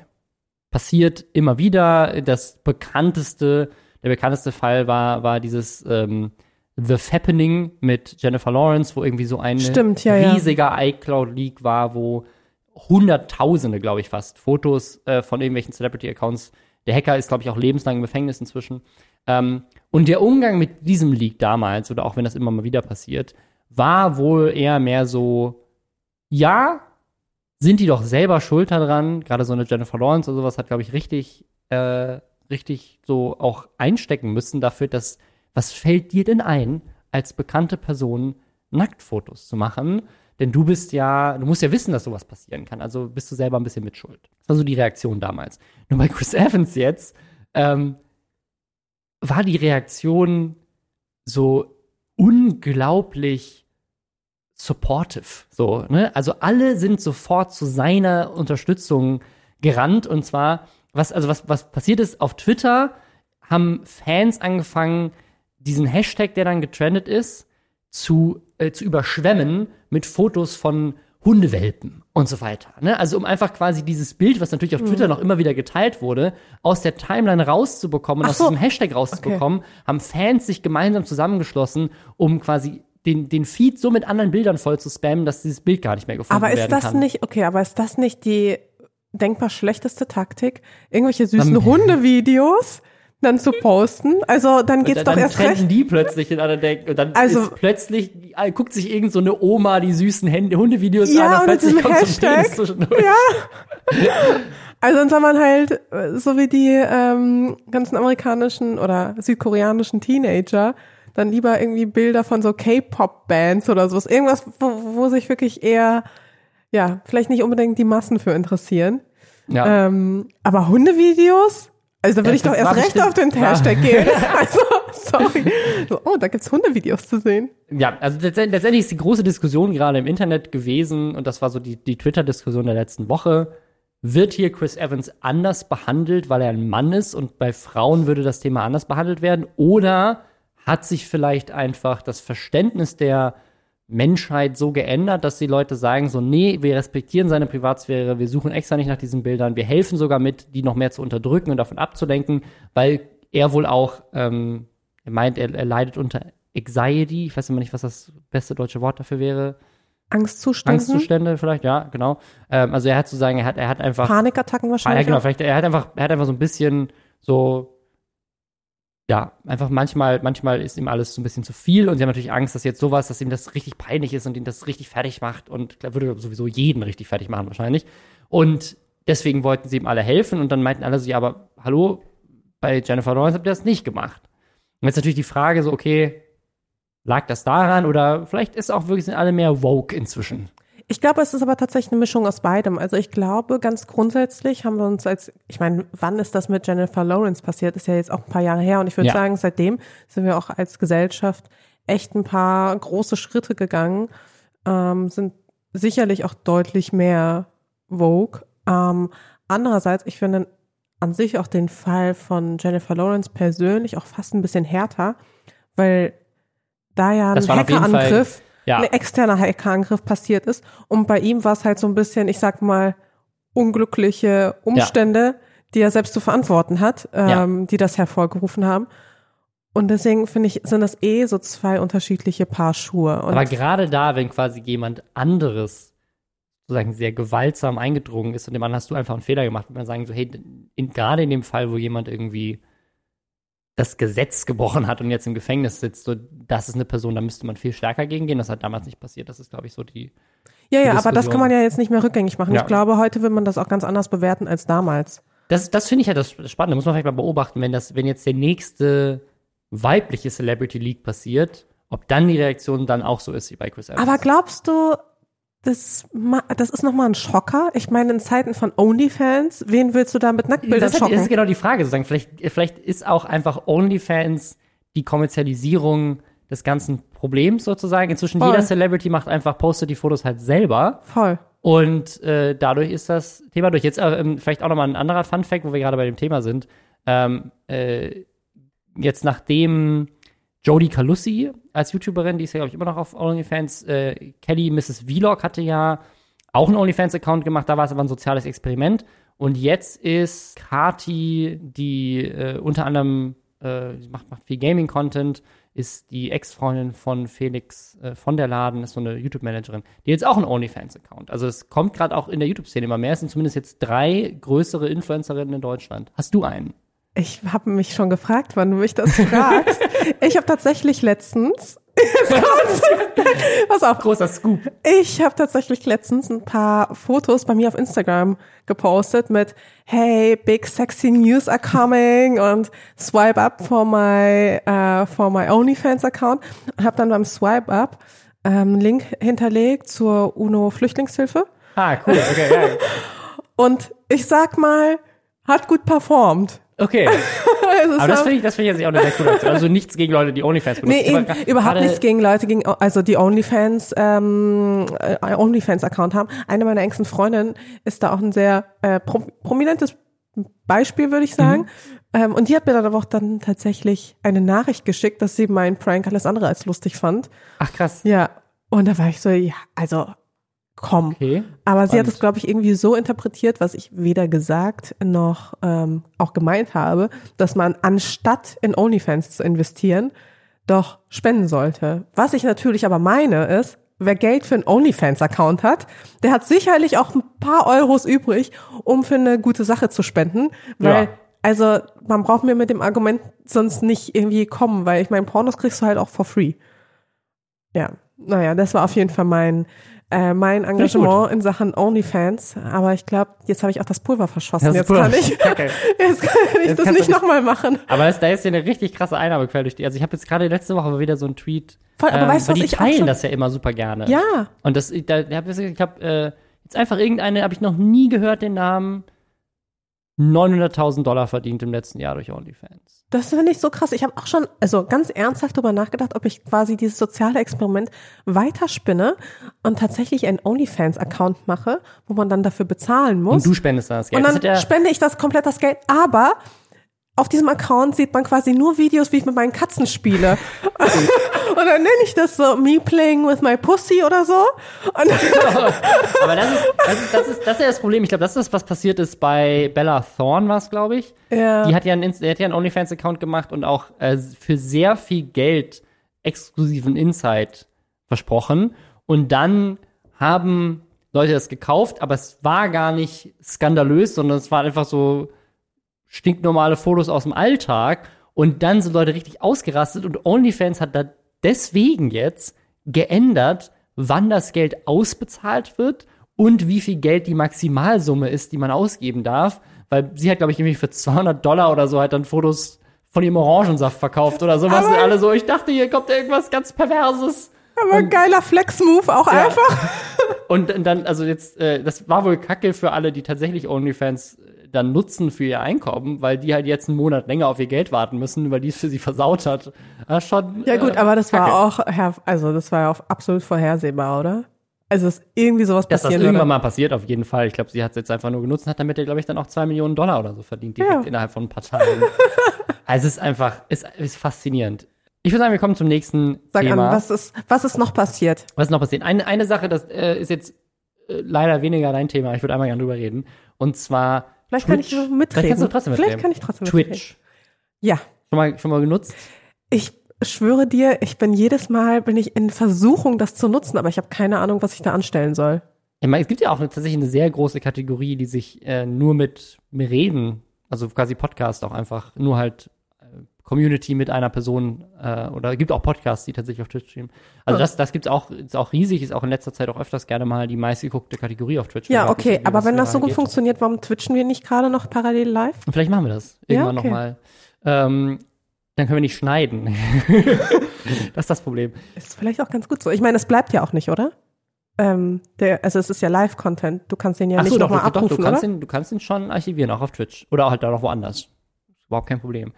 Passiert immer wieder. Das bekannteste, der bekannteste Fall war, war dieses ähm, The Fappening mit Jennifer Lawrence, wo irgendwie so ein Stimmt, ja, ja. riesiger iCloud-Leak war, wo Hunderttausende, glaube ich fast, Fotos äh, von irgendwelchen Celebrity-Accounts. Der Hacker ist, glaube ich, auch lebenslang im Gefängnis inzwischen. Ähm, und der Umgang mit diesem Leak damals, oder auch wenn das immer mal wieder passiert, war wohl eher mehr so, ja, sind die doch selber schuld daran. Gerade so eine Jennifer Lawrence oder sowas hat, glaube ich, richtig, äh, richtig so auch einstecken müssen dafür, dass, was fällt dir denn ein, als bekannte Person Nacktfotos zu machen? Denn du bist ja, du musst ja wissen, dass sowas passieren kann. Also bist du selber ein bisschen mitschuld. Das war so die Reaktion damals. Nur bei Chris Evans jetzt ähm, war die Reaktion so unglaublich supportive. So, ne? Also alle sind sofort zu seiner Unterstützung gerannt. Und zwar, was, also was, was passiert ist, auf Twitter haben Fans angefangen, diesen Hashtag, der dann getrendet ist, zu, äh, zu überschwemmen mit Fotos von Hundewelpen und so weiter. Ne? Also um einfach quasi dieses Bild, was natürlich auf Twitter noch immer wieder geteilt wurde, aus der Timeline rauszubekommen und Ach aus so. diesem Hashtag rauszubekommen, haben Fans sich gemeinsam zusammengeschlossen, um quasi den, den Feed so mit anderen Bildern voll zu spammen, dass dieses Bild gar nicht mehr gefunden Aber ist werden das kann. nicht, okay, aber ist das nicht die denkbar schlechteste Taktik, irgendwelche süßen Dann- Hundevideos dann zu posten? Also dann geht's Und doch dann erst recht. die plötzlich in einer Deck und dann Also- ist plötzlich guckt sich irgend so eine Oma die süßen Hände, Hundevideos Ja, an und und plötzlich kommt so Hashtag. zwischendurch. Also dann soll man halt, so wie die ähm, ganzen amerikanischen oder südkoreanischen Teenager, dann lieber irgendwie Bilder von so K-Pop-Bands oder sowas. Irgendwas, wo, wo sich wirklich eher, ja, vielleicht nicht unbedingt die Massen für interessieren. Ja. Ähm, aber Hundevideos? Also da würde Ja, ich doch erst recht auf den war- Hashtag gehen. Also, sorry. So, oh, da gibt's Hundevideos zu sehen. Ja, also letztendlich letztendlich ist die große Diskussion gerade im Internet gewesen, und das war so die, die Twitter-Diskussion der letzten Woche. Wird hier Chris Evans anders behandelt, weil er ein Mann ist und bei Frauen würde das Thema anders behandelt werden? Oder hat sich vielleicht einfach das Verständnis der Menschheit so geändert, dass die Leute sagen so, nee, wir respektieren seine Privatsphäre, wir suchen extra nicht nach diesen Bildern, wir helfen sogar mit, die noch mehr zu unterdrücken und davon abzulenken, weil er wohl auch, ähm, er meint, er, er leidet unter Anxiety, ich weiß immer nicht, was das beste deutsche Wort dafür wäre. Angstzuständen, Angstzustände vielleicht, ja, genau. Ähm, also er hat sozusagen, er hat, er hat einfach Panikattacken Ah, ja, wahrscheinlich. genau, vielleicht, er hat einfach, er hat einfach so ein bisschen so, ja, einfach manchmal, manchmal ist ihm alles so ein bisschen zu viel und sie haben natürlich Angst, dass jetzt sowas, dass ihm das richtig peinlich ist und ihn das richtig fertig macht und klar, würde sowieso jeden richtig fertig machen wahrscheinlich. Und deswegen wollten sie ihm alle helfen und dann meinten alle so, ja, aber hallo, bei Jennifer Lawrence habt ihr das nicht gemacht. Und jetzt natürlich die Frage so, okay, lag das daran oder vielleicht ist auch wirklich, sind alle mehr woke inzwischen. Ich glaube, es ist aber tatsächlich eine Mischung aus beidem. Also ich glaube, ganz grundsätzlich haben wir uns als, ich meine, wann ist das mit Jennifer Lawrence passiert? Ist ja jetzt auch ein paar Jahre her. Und ich würde Ja. sagen, seitdem sind wir auch als Gesellschaft echt ein paar große Schritte gegangen, ähm, sind sicherlich auch deutlich mehr Vogue. Ähm, andererseits, ich finde an sich auch den Fall von Jennifer Lawrence persönlich auch fast ein bisschen härter, weil da ja ein Hackerangriff Ja. ein externer Hackerangriff passiert ist. Und bei ihm war es halt so ein bisschen, ich sag mal, unglückliche Umstände, die er selbst zu verantworten hat, ähm, die das hervorgerufen haben. Und deswegen finde ich, sind das eh so zwei unterschiedliche Paar Schuhe. Und Aber gerade da, wenn quasi jemand anderes sozusagen sehr gewaltsam eingedrungen ist und dem anderen hast du einfach einen Fehler gemacht, würde man sagen, so, hey, in, gerade in dem Fall, wo jemand irgendwie das Gesetz gebrochen hat und jetzt im Gefängnis sitzt, so, das ist eine Person, da müsste man viel stärker gegen gehen. Das hat damals nicht passiert. Das ist, glaube ich, so die. ja, ja, aber das kann man ja jetzt nicht mehr rückgängig machen. Ja. Ich glaube, heute will man das auch ganz anders bewerten als damals. Das, das finde ich ja das Spannende. Muss man vielleicht mal beobachten, wenn das, wenn jetzt der nächste weibliche Celebrity League passiert, ob dann die Reaktion dann auch so ist wie bei Chris Evans. Aber glaubst du, das, das ist nochmal ein Schocker? Ich meine, in Zeiten von OnlyFans, wen willst du da mit Nacktbildern das, ist, schocken? das ist genau die Frage. Sozusagen. Vielleicht, vielleicht ist auch einfach OnlyFans die Kommerzialisierung des ganzen Problems sozusagen. Inzwischen Voll. jeder Celebrity macht einfach, postet die Fotos halt selber. Voll. Und äh, dadurch ist das Thema durch. Jetzt äh, ähm, vielleicht auch nochmal ein anderer Fun-Fact, wo wir gerade bei dem Thema sind. Ähm, äh, jetzt nachdem Jodie Calussi als YouTuberin, die ist ja, glaube ich, immer noch auf OnlyFans, äh, Kelly Mrs. Vlog hatte ja auch einen OnlyFans-Account gemacht, da war es aber ein soziales Experiment. Und jetzt ist Kati, die äh, unter anderem äh, macht, macht viel Gaming-Content, ist die Ex-Freundin von Felix äh, von der Laden, ist so eine YouTube-Managerin, die jetzt auch einen OnlyFans-Account. Also es kommt gerade auch in der YouTube-Szene immer mehr. Es sind zumindest jetzt drei größere Influencerinnen in Deutschland. Hast du einen? Ich habe mich schon gefragt, wann du mich das fragst. ich habe tatsächlich letztens, pass auf, Großer Scoop. ich habe tatsächlich letztens ein paar Fotos bei mir auf Instagram gepostet mit Hey, big sexy news are coming und swipe up for my uh, for my OnlyFans Account und habe dann beim Swipe up ähm, einen Link hinterlegt zur UNO Flüchtlingshilfe Ah, cool. Okay, ja. und ich sag mal, hat gut performt. Okay. Aber das finde ich, das finde ich jetzt auch eine sehr coole Aktion. Also nichts gegen Leute, die OnlyFans benutzen. Nee, Ich war eben, gra- überhaupt nichts gegen Leute, gegen, also die OnlyFans, ähm, äh, OnlyFans-Account haben. Eine meiner engsten Freundinnen ist da auch ein sehr äh, pro prominentes Beispiel, würde ich sagen. Ähm, und die hat mir dann aber auch dann tatsächlich eine Nachricht geschickt, dass sie meinen Prank alles andere als lustig fand. Ach, krass. Ja. Und da war ich so, ja, also komm. Okay. Aber sie hat Spannend. es, glaube ich, irgendwie so interpretiert, was ich weder gesagt noch ähm, auch gemeint habe, dass man anstatt in OnlyFans zu investieren, doch spenden sollte. Was ich natürlich aber meine ist, wer Geld für einen OnlyFans-Account hat, der hat sicherlich auch ein paar Euros übrig, um für eine gute Sache zu spenden. Weil, Ja. also man braucht mir mit dem Argument sonst nicht irgendwie kommen, weil ich meine, Pornos kriegst du halt auch for free. Ja, naja, das war auf jeden Fall mein, äh, mein ich Engagement in Sachen OnlyFans. Aber ich glaube, jetzt habe ich auch das Pulver verschossen. Das jetzt, Pulver- kann ich, Okay. jetzt kann ich Jetzt das nicht nochmal machen. Aber das, da ist ja eine richtig krasse Einnahmequelle durch die. Also ich habe jetzt gerade letzte Woche mal wieder so einen Tweet. Voll, aber weißt du, was die ich teilen das ja immer super gerne. Ja, Und das, da, da ich ich habe äh, jetzt einfach irgendeine, habe ich noch nie gehört, den Namen. 900.000 Dollar verdient im letzten Jahr durch OnlyFans. das finde ich so krass. Ich habe auch schon, also ganz ernsthaft darüber nachgedacht, ob ich quasi dieses soziale Experiment weiterspinne und tatsächlich einen OnlyFans-Account mache, wo man dann dafür bezahlen muss. Und du spendest dann das Geld. Und dann spende ich das komplett das Geld. Aber auf diesem Account sieht man quasi nur Videos, wie ich mit meinen Katzen spiele. und dann nenne ich das so Me Playing with My Pussy oder so. Aber das ist, das ist, das ist, das ist ja das Problem. Ich glaube, das ist, was passiert ist bei Bella Thorne, war es, glaube ich. Ja. Die hat ja einen, hat ja einen OnlyFans-Account gemacht und auch äh, für sehr viel Geld exklusiven Insight versprochen. Und dann haben Leute das gekauft, aber es war gar nicht skandalös, sondern es waren einfach so stinknormale Fotos aus dem Alltag. Und dann sind Leute richtig ausgerastet und OnlyFans hat da deswegen jetzt geändert, wann das Geld ausbezahlt wird und wie viel Geld die Maximalsumme ist, die man ausgeben darf. Weil sie hat, glaube ich, irgendwie für 200 Dollar oder so halt dann Fotos von ihrem Orangensaft verkauft oder sowas. Und Aber- alle so, ich dachte, hier kommt irgendwas ganz Perverses. aber geiler Flex-Move auch Ja. einfach. Und dann, also jetzt, äh, das war wohl kacke für alle, die tatsächlich OnlyFans äh, dann nutzen für ihr Einkommen, weil die halt jetzt einen Monat länger auf ihr Geld warten müssen, weil die es für sie versaut hat. Ja, schon, Ja gut, äh, aber das kacke. war auch, also das war ja auch absolut vorhersehbar, oder? Also dass irgendwie sowas Dass das irgendwann mal passiert, auf jeden Fall. Ich glaube, sie hat es jetzt einfach nur genutzt und hat damit ja, glaube ich, dann auch zwei Millionen Dollar oder so verdient, direkt Ja. innerhalb von ein paar Tagen. also es ist einfach, es ist faszinierend. Ich würde sagen, wir kommen zum nächsten Sag Thema. an, was ist, was ist noch passiert? Was ist noch passiert? Eine, eine Sache, das äh, ist jetzt äh, leider weniger dein Thema. Ich würde einmal gerne drüber reden. Und zwar Vielleicht kann ich Twitch. mitreden. Vielleicht kannst du trotzdem Vielleicht mitreden. kann ich trotzdem mitreden. Twitch. Ja. Schon mal, schon mal genutzt? Ich schwöre dir, ich bin jedes Mal, bin ich in Versuchung, das zu nutzen, aber ich habe keine Ahnung, was ich da anstellen soll. Ich meine, es gibt ja auch eine, tatsächlich eine sehr große Kategorie, die sich äh, nur mit mir Reden, also quasi Podcast auch einfach, nur halt Community mit einer Person äh, oder gibt auch Podcasts, die tatsächlich auf Twitch streamen. Also das, das gibt's auch, ist auch riesig, ist auch in letzter Zeit auch öfters gerne mal die meistgeguckte Kategorie auf Twitch. Ja, okay, was- aber wenn das so gut geht. funktioniert, warum twitchen wir nicht gerade noch parallel live? Und vielleicht machen wir das Ja, irgendwann okay. nochmal. Ähm, dann können wir nicht schneiden. das ist das Problem. Ist vielleicht auch ganz gut so. Ich meine, es bleibt ja auch nicht, oder? Ähm, der, also es ist ja Live-Content. Du kannst den ja Ach nicht so, nochmal doch, doch, abrufen, du kannst, oder? den, du kannst den schon archivieren, auch auf Twitch. Oder halt da noch woanders. Ist überhaupt kein Problem.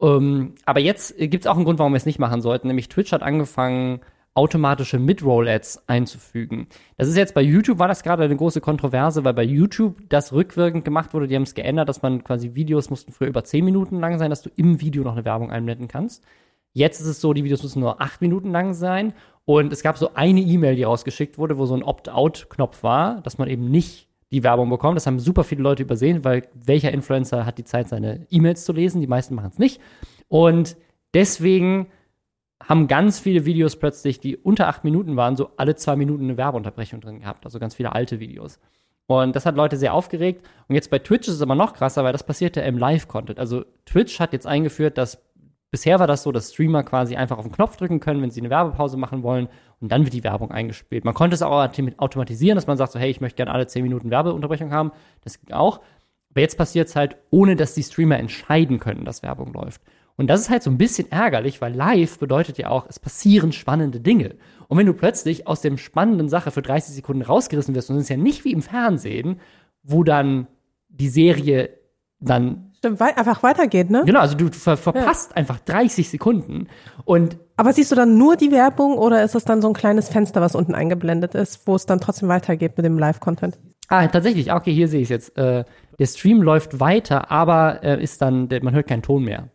Ähm, aber jetzt gibt es auch einen Grund, warum wir es nicht machen sollten. Nämlich Twitch hat angefangen, automatische Mid-Roll-Ads einzufügen. Das ist jetzt bei YouTube, war das gerade eine große Kontroverse, weil bei YouTube das rückwirkend gemacht wurde. Die haben es geändert, dass man quasi Videos mussten früher über 10 Minuten lang sein, dass du im Video noch eine Werbung einblenden kannst. Jetzt ist es so, die Videos müssen nur 8 Minuten lang sein. Und es gab so eine E-Mail, die rausgeschickt wurde, wo so ein Opt-out-Knopf war, dass man eben nicht die Werbung bekommt. Das haben super viele Leute übersehen, weil welcher Influencer hat die Zeit, seine E-Mails zu lesen? Die meisten machen es nicht. Und deswegen haben ganz viele Videos plötzlich, die unter acht Minuten waren, so alle zwei Minuten eine Werbeunterbrechung drin gehabt. Also ganz viele alte Videos. Und das hat Leute sehr aufgeregt. Und jetzt bei Twitch ist es aber noch krasser, weil das passiert ja im Live-Content. Also Twitch hat jetzt eingeführt, dass bisher war das so, dass Streamer quasi einfach auf den Knopf drücken können, wenn sie eine Werbepause machen wollen. Und dann wird die Werbung eingespielt. Man konnte es auch autom- automatisieren, dass man sagt so, hey, ich möchte gerne alle zehn Minuten Werbeunterbrechung haben. Das ging auch. Aber jetzt passiert es halt, ohne dass die Streamer entscheiden können, dass Werbung läuft. Und das ist halt so ein bisschen ärgerlich, weil live bedeutet ja auch, es passieren spannende Dinge. Und wenn du plötzlich aus dem spannenden Sache für 30 Sekunden rausgerissen wirst, und es ist ja nicht wie im Fernsehen, wo dann die Serie dann, Stimmt, wei einfach weitergeht, ne? genau, also du ver verpasst einfach 30 Sekunden. Und Aber siehst du dann nur die Werbung oder ist es dann so ein kleines Fenster, was unten eingeblendet ist, wo es dann trotzdem weitergeht mit dem Live-Content? Ah, tatsächlich, ah, okay, hier sehe ich es jetzt. Äh, der Stream läuft weiter, aber äh, ist dann, der, man hört keinen Ton mehr.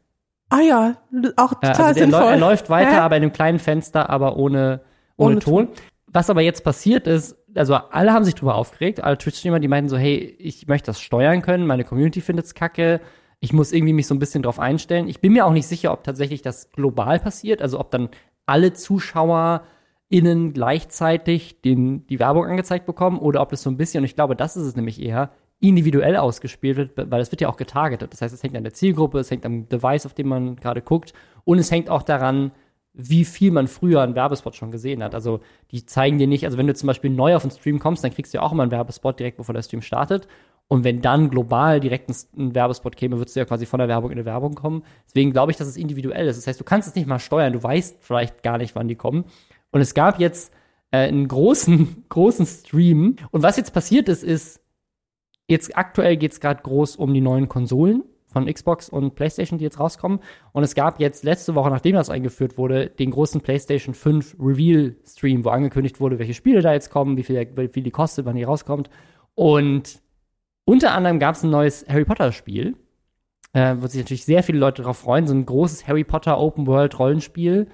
Ah ja, auch Äh, total also der, sinnvoll. er läuft weiter, Hä? aber in einem kleinen Fenster, aber ohne, ohne, Ohne Ton. Was aber jetzt passiert ist, also alle haben sich drüber aufgeregt, alle Twitch-Streamer, die meinten so, hey, ich möchte das steuern können, meine Community findet's kacke, ich muss irgendwie mich so ein bisschen drauf einstellen. Ich bin mir auch nicht sicher, ob tatsächlich das global passiert, also ob dann alle ZuschauerInnen gleichzeitig den, die Werbung angezeigt bekommen oder ob das so ein bisschen, und ich glaube, das ist es nämlich eher, individuell ausgespielt wird, weil es wird ja auch getargetet. Das heißt, es hängt an der Zielgruppe, es hängt am Device, auf dem man gerade guckt und es hängt auch daran, wie viel man früher einen Werbespot schon gesehen hat. Also die zeigen dir nicht, also wenn du zum Beispiel neu auf den Stream kommst, dann kriegst du ja auch immer einen Werbespot direkt, bevor der Stream startet. Und wenn dann global direkt ein, Werbespot käme, würdest du ja quasi von der Werbung in eine Werbung kommen. Deswegen glaube ich, dass es individuell ist. Das heißt, du kannst es nicht mal steuern, du weißt vielleicht gar nicht, wann die kommen. Und es gab jetzt äh, einen großen, großen Stream. Und was jetzt passiert ist, ist, jetzt aktuell geht es gerade groß um die neuen Konsolen von Xbox und PlayStation, die jetzt rauskommen. Und es gab jetzt letzte Woche, nachdem das eingeführt wurde, den großen PlayStation 5 Reveal-Stream, wo angekündigt wurde, welche Spiele da jetzt kommen, wie viel, wie viel die kostet, wann die rauskommt. Und unter anderem gab es ein neues Harry Potter-Spiel, äh, wo sich natürlich sehr viele Leute darauf freuen. So ein großes Harry Potter Open-World-Rollenspiel.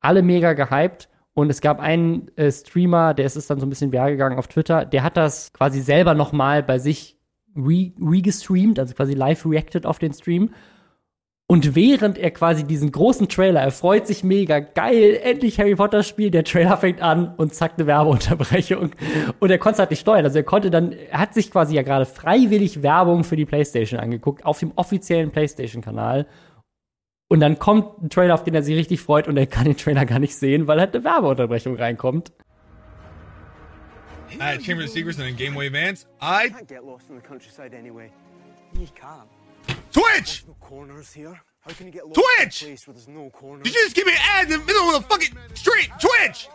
Alle mega gehypt. Und es gab einen äh, Streamer, der ist es dann so ein bisschen viral gegangen auf Twitter, der hat das quasi selber noch mal bei sich re regestreamt, also quasi live reacted auf den Stream. Und während er quasi diesen großen Trailer, er freut sich mega, geil, endlich Harry Potter Spiel, der Trailer fängt an und zack, eine Werbeunterbrechung. Und er konnte es halt nicht steuern. Also er konnte dann, er hat sich quasi ja gerade freiwillig Werbung für die Playstation angeguckt, auf dem offiziellen Playstation-Kanal. Und dann kommt ein Trailer, auf den er sich richtig freut und er kann den Trailer gar nicht sehen, weil halt eine Werbeunterbrechung reinkommt. I had Chamber of Secrets and then Gameway Vance. I can't get lost in the countryside anyway. You can. Twitch. No corners here. How can you get lost Twitch! in a place where there's no corners? Did you just give me an ad in the middle of the fucking street? Twitch.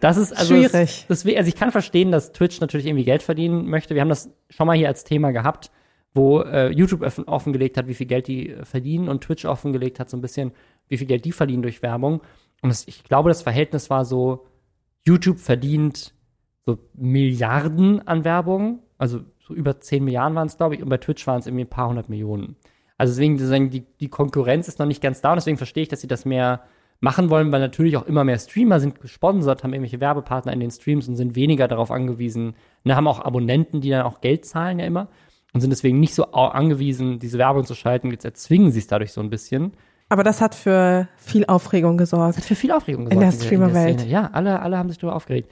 Das ist also Schwierig. Das, das, also ich kann verstehen, dass Twitch natürlich irgendwie Geld verdienen möchte. Wir haben das schon mal hier als Thema gehabt, wo äh, YouTube offen, offengelegt hat, wie viel Geld die äh, verdienen und Twitch offengelegt hat so ein bisschen, wie viel Geld die verdienen durch Werbung. Und das, ich glaube, das Verhältnis war so, YouTube verdient so Milliarden an Werbung, also so über 10 Milliarden waren es, glaube ich, und bei Twitch waren es irgendwie ein paar hundert Millionen. Also deswegen, die, die Konkurrenz ist noch nicht ganz da und deswegen verstehe ich, dass sie das mehr machen wollen, weil natürlich auch immer mehr Streamer sind gesponsert, haben irgendwelche Werbepartner in den Streams und sind weniger darauf angewiesen, ne, haben auch Abonnenten, die dann auch Geld zahlen ja immer und sind deswegen nicht so angewiesen, diese Werbung zu schalten. Jetzt erzwingen sie es dadurch so ein bisschen. Aber das hat für viel Aufregung gesorgt. Hat für viel Aufregung In der gesorgt Streamerwelt. Ja, alle, alle haben sich darüber aufgeregt.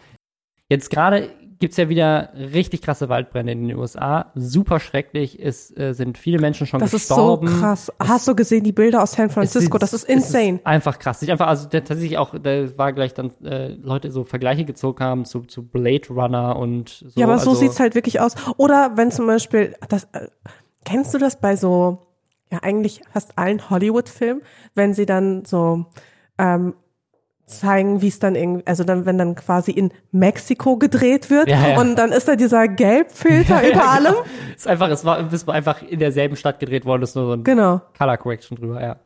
Jetzt gerade gibt es ja wieder richtig krasse Waldbrände in den USA. Super schrecklich. Es äh, sind viele Menschen schon Das ist so gestorben. krass. Hast du gesehen, die Bilder aus San Es Francisco? sieht- Das ist insane. Es ist einfach krass. Ich einfach, also da- tatsächlich auch, da war gleich dann äh, Leute so Vergleiche gezogen haben zu, zu Blade Runner und so. ja, aber so also, sieht's halt wirklich aus. Oder wenn zum Beispiel, das, äh, kennst du das bei so, ja eigentlich fast allen Hollywood-Filmen, wenn sie dann so ähm, zeigen, wie es dann irgendwie, also dann, wenn dann quasi in Mexiko gedreht wird Ja, ja. und dann ist da dieser Gelbfilter über Ja, allem. genau. Es ist einfach, es war, es war einfach in derselben Stadt gedreht worden, ist nur so ein Genau. Color Correction drüber, ja.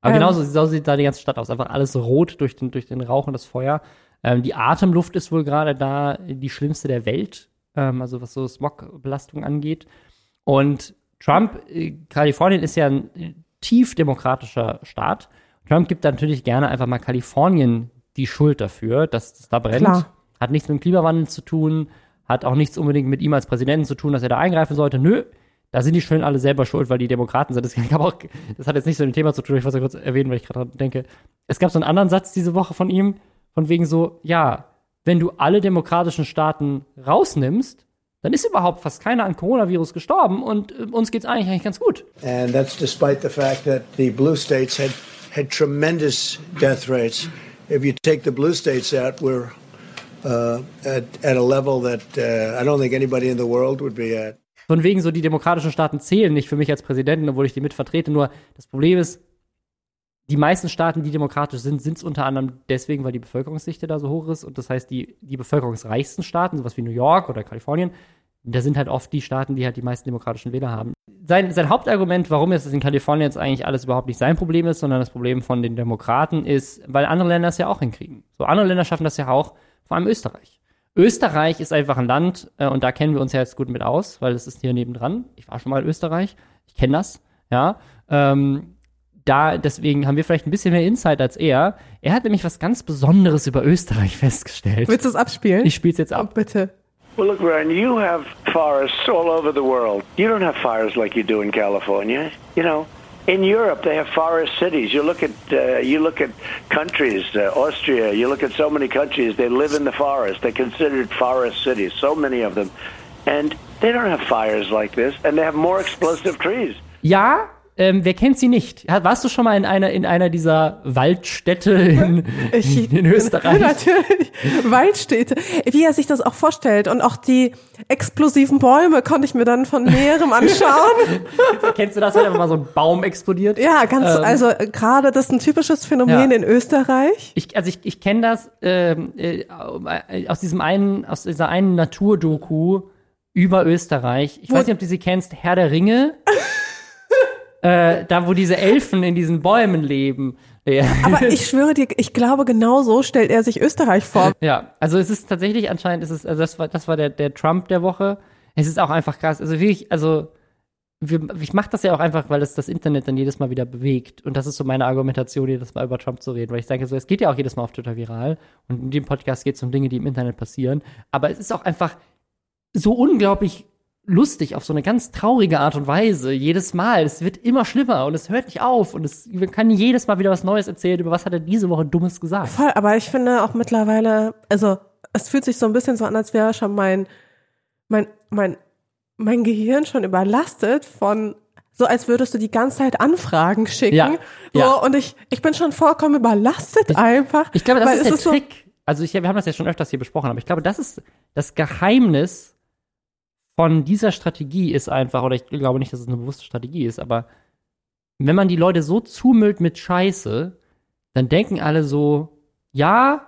Aber Ähm. genauso so sieht da die ganze Stadt aus. Einfach alles rot durch den, durch den Rauch und das Feuer. Ähm, die Atemluft ist wohl gerade da die schlimmste der Welt, ähm, also was so Smogbelastung angeht. Und Trump, äh, Kalifornien ist ja ein äh, tief demokratischer Staat. Trump gibt natürlich gerne einfach mal Kalifornien die Schuld dafür, dass es da brennt. Klar. Hat nichts mit dem Klimawandel zu tun, hat auch nichts unbedingt mit ihm als Präsidenten zu tun, dass er da eingreifen sollte. Nö, da sind die schön alle selber schuld, weil die Demokraten sind. Das, auch, das hat jetzt nicht so mit dem Thema zu tun, ich wollte es kurz erwähnen, weil ich gerade denke. Es gab so einen anderen Satz diese Woche von ihm, von wegen so, ja, wenn du alle demokratischen Staaten rausnimmst, dann ist überhaupt fast keiner an Coronavirus gestorben und äh, uns geht's eigentlich, eigentlich ganz gut. And that's despite the fact that the blue states had, had tremendous death rates. If you take the blue states out, we're uh, at, at a level that uh, I don't think anybody in the world would be at. Von wegen so, die demokratischen Staaten zählen nicht für mich als Präsidenten, obwohl ich die mit vertrete. Nur das Problem ist, die meisten Staaten, die demokratisch sind, sind es unter anderem deswegen, weil die Bevölkerungsdichte da so hoch ist. Und das heißt, die, die bevölkerungsreichsten Staaten, sowas wie New York oder Kalifornien, da sind halt oft die Staaten, die halt die meisten demokratischen Wähler haben. Sein, sein Hauptargument, warum es in Kalifornien jetzt eigentlich alles überhaupt nicht sein Problem ist, sondern das Problem von den Demokraten ist, weil andere Länder es ja auch hinkriegen. So andere Länder schaffen das ja auch, vor allem Österreich. Österreich ist einfach ein Land, äh, und da kennen wir uns ja jetzt gut mit aus, weil es ist hier nebendran. Ich war schon mal in Österreich, ich kenne das, ja. Ähm, da, deswegen haben wir vielleicht ein bisschen mehr Insight als er. Er hat nämlich was ganz Besonderes über Österreich festgestellt. Willst du es abspielen? Ich spiel's jetzt Oh, ab. bitte. Well, look, Ryan, you have forests all over the world. You don't have fires like you do in California. You know, in Europe they have forest cities. You look at uh, you look at countries, uh, Austria. You look at so many countries. They live in the forest. They're considered forest cities. So many of them, and they don't have fires like this, and they have more explosive trees. Ja, ähm, wer kennt sie nicht? Warst du schon mal in einer, in einer dieser Waldstädte in, Ich- in Österreich? Natürlich. Waldstädte. Wie er sich das auch vorstellt. Und auch die explosiven Bäume konnte ich mir dann von näherem anschauen. Kennst du das, wenn mal so ein Baum explodiert? ja, ganz, Ähm, also äh, gerade das ist ein typisches Phänomen Ja. in Österreich. Ich, also ich, ich kenne das ähm, äh, aus diesem einen, aus dieser einen Naturdoku über Österreich. Ich Wo- weiß nicht, ob du sie kennst, Herr der Ringe. Äh, da, wo diese Elfen in diesen Bäumen leben. Ja. Aber ich schwöre dir, ich glaube, genau so stellt er sich Österreich vor. Ja, also es ist tatsächlich anscheinend, es ist, also das war, das war der, der Trump der Woche. Es ist auch einfach krass. Also wirklich, also wir, ich mache das ja auch einfach, weil es das Internet dann jedes Mal wieder bewegt. Und das ist so meine Argumentation, jedes Mal über Trump zu reden. Weil ich sage so, es geht ja auch jedes Mal auf Twitter viral. Und in dem Podcast geht es um Dinge, die im Internet passieren. Aber es ist auch einfach so unglaublich lustig auf so eine ganz traurige Art und Weise. Jedes Mal. Es wird immer schlimmer und es hört nicht auf. Und es man kann jedes Mal wieder was Neues erzählen. Über was hat er diese Woche Dummes gesagt? Voll, aber ich finde auch mittlerweile, also es fühlt sich so ein bisschen so an, als wäre schon mein, mein, mein, mein Gehirn schon überlastet von, so als würdest du die ganze Zeit Anfragen schicken. Ja, So, ja. und ich, ich bin schon vollkommen überlastet einfach. Ich glaube, das ist der so, Trick. also ich, wir haben das ja schon öfters hier besprochen, aber ich glaube, das ist das Geheimnis von dieser Strategie ist einfach, oder ich glaube nicht, dass es eine bewusste Strategie ist, aber wenn man die Leute so zumüllt mit Scheiße, dann denken alle so, ja,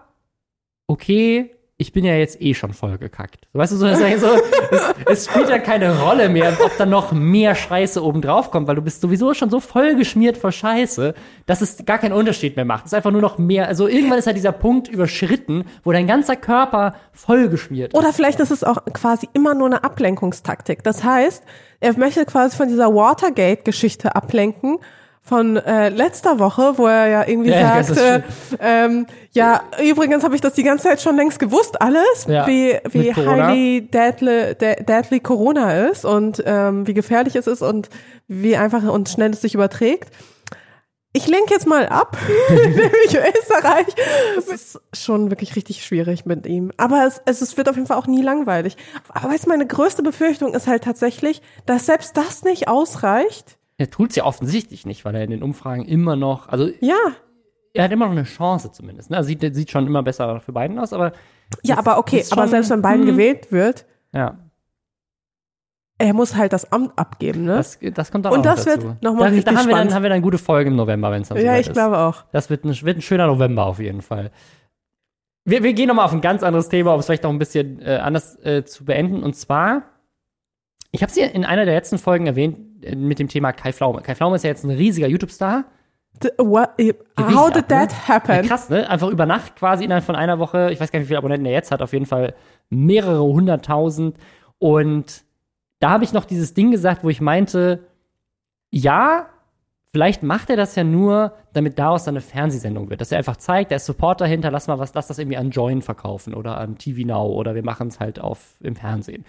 okay, ich bin ja jetzt eh schon voll gekackt. Weißt du, so, das ist so es, es spielt ja keine Rolle mehr, ob da noch mehr Scheiße oben drauf kommt, weil du bist sowieso schon so voll geschmiert vor Scheiße, dass es gar keinen Unterschied mehr macht. Es ist einfach nur noch mehr, also irgendwann ist halt dieser Punkt überschritten, wo dein ganzer Körper voll geschmiert ist. Oder vielleicht ist es auch quasi immer nur eine Ablenkungstaktik. Das heißt, er möchte quasi von dieser Watergate-Geschichte ablenken. Von äh, letzter Woche, wo er ja irgendwie Ja, sagte, ähm, ja, übrigens habe ich das die ganze Zeit schon längst gewusst, alles, Ja, wie, wie highly deadly, de- deadly Corona ist und ähm, wie gefährlich es ist und wie einfach und schnell es sich überträgt. Ich lenke jetzt mal ab, nämlich Österreich. Es ist schon wirklich richtig schwierig mit ihm. Aber es, es, es wird auf jeden Fall auch nie langweilig. Aber weißt du, meine größte Befürchtung ist halt tatsächlich, dass selbst das nicht ausreicht. Er tut es ja offensichtlich nicht, weil er in den Umfragen immer noch, also Ja, er hat immer noch eine Chance zumindest. Ne? Also sieht, sieht schon immer besser für Biden aus, aber ja, aber okay, ist aber schon- selbst wenn Biden hm. gewählt wird, ja, er muss halt das Amt abgeben, ne? das, das kommt dann Und auch das wird dazu. noch mal da, richtig da haben wir dann spannend. haben wir dann gute Folge im November, wenn es dann ja, soweit ich ist. glaube auch. Das wird ein, wird ein schöner November auf jeden Fall. Wir, wir gehen nochmal auf ein ganz anderes Thema, um es vielleicht noch ein bisschen äh, anders äh, zu beenden. Und zwar, ich habe es ja in einer der letzten Folgen erwähnt äh, mit dem Thema Kai Pflaume. Kai Pflaume ist ja jetzt ein riesiger YouTube-Star. D- what, how did ab, ne? that happen? Ja, krass, ne? Einfach über Nacht quasi innerhalb von einer Woche. Ich weiß gar nicht, wie viele Abonnenten er jetzt hat. Auf jeden Fall mehrere hunderttausend. Und da habe ich noch dieses Ding gesagt, wo ich meinte, ja, vielleicht macht er das ja nur, damit daraus dann eine Fernsehsendung wird. Dass er einfach zeigt, da ist Support dahinter, lass mal was, lass das irgendwie an Join verkaufen oder an TV Now oder wir machen es halt auf im Fernsehen.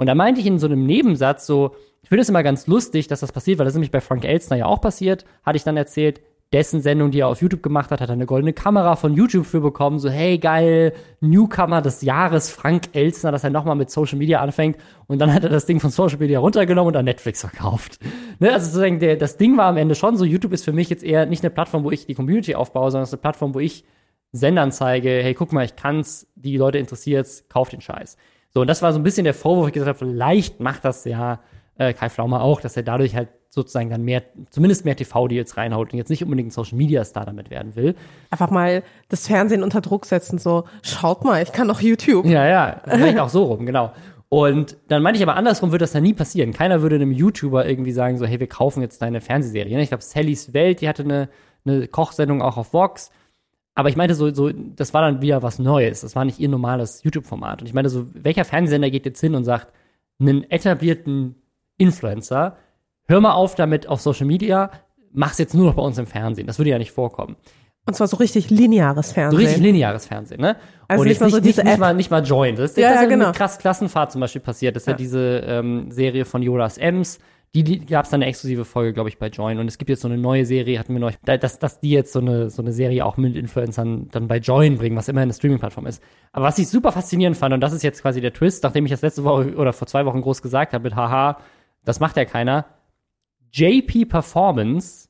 Und da meinte ich in so einem Nebensatz so, ich finde es immer ganz lustig, dass das passiert, weil das nämlich bei Frank Elstner ja auch passiert, hatte ich dann erzählt, dessen Sendung, die er auf YouTube gemacht hat, hat er eine goldene Kamera von YouTube für bekommen, so hey geil, Newcomer des Jahres, Frank Elstner, dass er nochmal mit Social Media anfängt und dann hat er das Ding von Social Media runtergenommen und an Netflix verkauft. Ne, also sozusagen, der, das Ding war am Ende schon so, YouTube ist für mich jetzt eher nicht eine Plattform, wo ich die Community aufbaue, sondern es ist eine Plattform, wo ich Sendern zeige, hey, guck mal, ich kann's, die Leute interessiert's, kauft den Scheiß. So, und das war so ein bisschen der Vorwurf, ich gesagt habe, vielleicht macht das ja äh, Kai Pflaume auch, dass er dadurch halt sozusagen dann mehr, zumindest mehr TV-Deals reinhaut und jetzt nicht unbedingt ein Social-Media-Star damit werden will. Einfach mal das Fernsehen unter Druck setzen, so, schaut mal, ich kann doch YouTube. Ja, ja, vielleicht auch so rum, genau. Und dann meinte ich aber andersrum würde das dann nie passieren. Keiner würde einem YouTuber irgendwie sagen, so, hey, wir kaufen jetzt deine Fernsehserie. ne? Ich glaube, Sallys Welt, die hatte eine, eine Kochsendung auch auf Vox. Aber ich meinte so, so, das war dann wieder was Neues. Das war nicht ihr normales YouTube-Format. Und ich meinte so, welcher Fernsehsender geht jetzt hin und sagt, einen etablierten Influencer, hör mal auf damit auf Social Media, mach's jetzt nur noch bei uns im Fernsehen. Das würde ja nicht vorkommen. Und zwar so richtig lineares So Fernsehen. richtig lineares Fernsehen, ne? Also und nicht mal nicht, so nicht, diese nicht, App. mal, nicht mal Join. Das ist, Ja, das ist ja, genau. mit krass Klassenfahrt zum Beispiel passiert. Das ist ja, Ja. diese ähm, Serie von Jonas Ems. Die, die gab es dann eine exklusive Folge, glaube ich, bei Join. Und es gibt jetzt so eine neue Serie, hatten wir noch, da- dass, dass die jetzt so eine, so eine Serie auch mit Influencern dann bei Join bringen, was immer eine Streaming-Plattform ist. Aber was ich super faszinierend fand, und das ist jetzt quasi der Twist, nachdem ich das letzte Woche oder vor zwei Wochen groß gesagt habe mit Haha, das macht ja keiner. JP Performance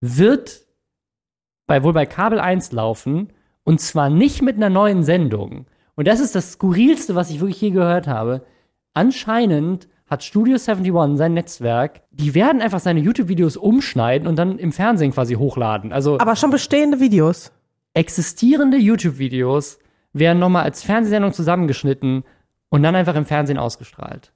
wird bei, wohl bei Kabel 1 laufen und zwar nicht mit einer neuen Sendung. Und das ist das skurrilste, was ich wirklich je gehört habe. Anscheinend hat Studio 71 sein Netzwerk, die werden einfach seine YouTube-Videos umschneiden und dann im Fernsehen quasi hochladen. Also Aber schon bestehende Videos. existierende YouTube-Videos werden nochmal als Fernsehsendung zusammengeschnitten und dann einfach im Fernsehen ausgestrahlt.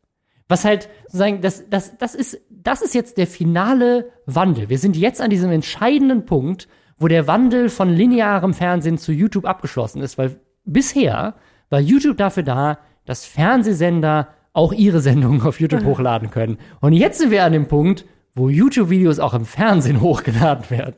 Was halt sozusagen, das, das, das, ist, das ist jetzt der finale Wandel. Wir sind jetzt an diesem entscheidenden Punkt, wo der Wandel von linearem Fernsehen zu YouTube abgeschlossen ist, weil bisher war YouTube dafür da, dass Fernsehsender auch ihre Sendungen auf YouTube hochladen können. Und jetzt sind wir an dem Punkt, wo YouTube-Videos auch im Fernsehen hochgeladen werden.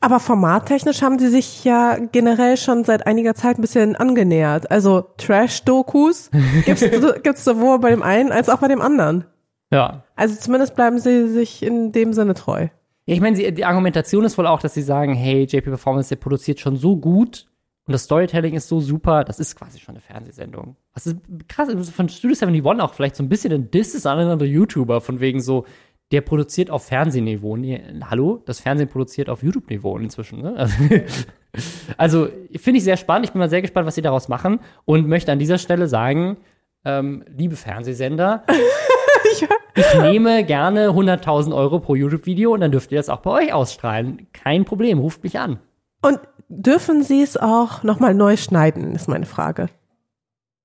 Aber formattechnisch haben sie sich ja generell schon seit einiger Zeit ein bisschen angenähert. Also Trash-Dokus gibt's, gibt's sowohl bei dem einen als auch bei dem anderen. Ja, Also zumindest bleiben sie sich in dem Sinne treu. Ja, ich meine, die Argumentation ist wohl auch, dass sie sagen, hey, JP Performance, der produziert schon so gut und das Storytelling ist so super, das ist quasi schon eine Fernsehsendung. Was ist krass, von Studio 71 auch vielleicht so ein bisschen ein Diss ist an andere YouTuber, von wegen so, der produziert auf Fernsehniveau. Nee, hallo? Das Fernsehen produziert auf YouTube-Niveau inzwischen, ne? Also, also finde ich sehr spannend. Ich bin mal sehr gespannt, was sie daraus machen und möchte an dieser Stelle sagen, ähm, liebe Fernsehsender, ich nehme gerne 100.000 Euro pro YouTube-Video und dann dürft ihr das auch bei euch ausstrahlen. Kein Problem, ruft mich an. Und dürfen sie es auch nochmal neu schneiden, ist meine Frage.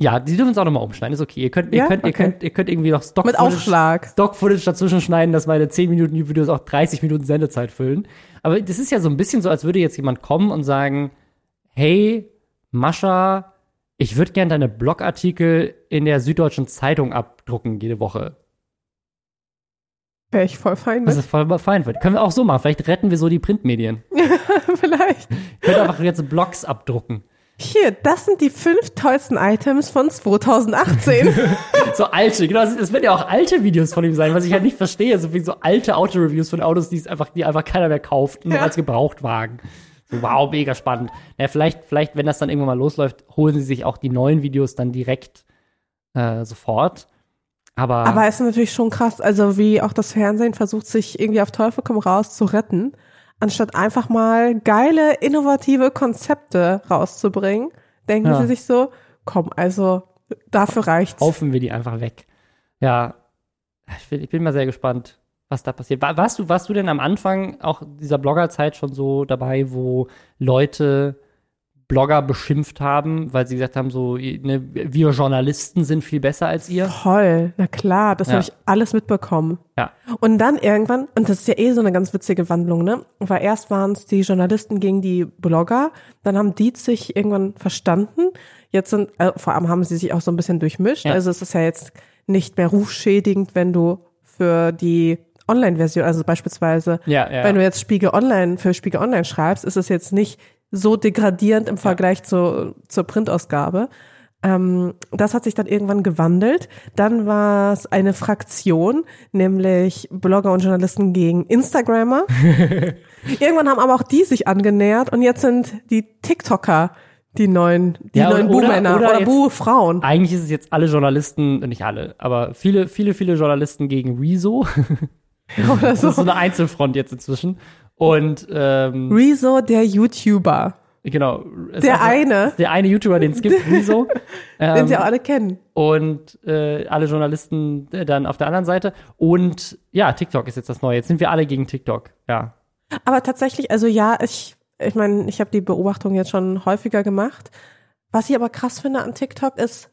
Ja, die dürfen es auch nochmal umschneiden, ist okay. Ihr könnt, ihr Ja? könnt, ihr Okay. könnt, ihr könnt irgendwie noch Stock Mit Aufschlag. Stock-Footage dazwischen schneiden, dass meine 10 Minuten YouTube-Videos auch 30 Minuten Sendezeit füllen. Aber das ist ja so ein bisschen so, als würde jetzt jemand kommen und sagen, hey, Mascha, ich würde gern deine Blogartikel in der Süddeutschen Zeitung abdrucken jede Woche. Wäre ich voll fein Das mit. ist voll fein. Können wir auch so machen. Vielleicht retten wir so die Printmedien. Vielleicht. Könnt einfach jetzt Blogs abdrucken. Hier, das sind die fünf tollsten Items von 2018. So alte, genau, das, das werden ja auch alte Videos von ihm sein, was ich halt nicht verstehe. So wie so alte Autoreviews von Autos, die es einfach, die einfach keiner mehr kauft, nur Ja. als Gebrauchtwagen. So, wow, mega spannend. Ja, vielleicht, vielleicht, wenn das dann irgendwann mal losläuft, holen sie sich auch die neuen Videos dann direkt äh, sofort. Aber, Aber es ist natürlich schon krass, also wie auch das Fernsehen versucht, sich irgendwie auf Teufel komm raus zu retten, anstatt einfach mal geile, innovative Konzepte rauszubringen, denken Ja. sie sich so, komm, also dafür reicht's. kaufen wir die einfach weg. Ja, ich bin, ich bin mal sehr gespannt, was da passiert. War, warst, du, warst du denn am Anfang auch dieser Bloggerzeit schon so dabei, wo Leute Blogger beschimpft haben, weil sie gesagt haben, so, ne, wir Journalisten sind viel besser als ihr? Toll, na klar, das Ja. habe ich alles mitbekommen. Ja. Und dann irgendwann, und das ist ja eh so eine ganz witzige Wandlung, ne? Weil erst waren es die Journalisten gegen die Blogger, dann haben die sich irgendwann verstanden. Jetzt sind, äh, vor allem haben sie sich auch so ein bisschen durchmischt. Ja. Also es ist ja jetzt nicht mehr rufschädigend, wenn du für die Online-Version, also beispielsweise, Ja, ja. wenn du jetzt Spiegel Online für Spiegel Online schreibst, ist es jetzt nicht so degradierend im Vergleich zu, zur Printausgabe. Ähm, das hat sich dann irgendwann gewandelt. Dann war es eine Fraktion, nämlich Blogger und Journalisten gegen Instagrammer. irgendwann haben aber auch die sich angenähert und jetzt sind die TikToker die neuen, die Ja, neuen oder- Buhmänner oder oder, jetzt- Buhfrauen. Eigentlich ist es jetzt alle Journalisten, nicht alle, aber viele, viele, viele Journalisten gegen Rezo. Oder Das ist so so. eine Einzelfront jetzt inzwischen. Und ähm, Rezo, der YouTuber, genau. Der eine. Der eine YouTuber, den es gibt, Rezo. den Ähm, sie auch alle kennen. und äh, alle Journalisten äh, dann auf der anderen Seite. Und ja, TikTok ist jetzt das Neue. Jetzt sind wir alle gegen TikTok. Ja. Aber tatsächlich, also ja, ich, ich meine, ich habe die Beobachtung jetzt schon häufiger gemacht. Was ich aber krass finde an TikTok ist,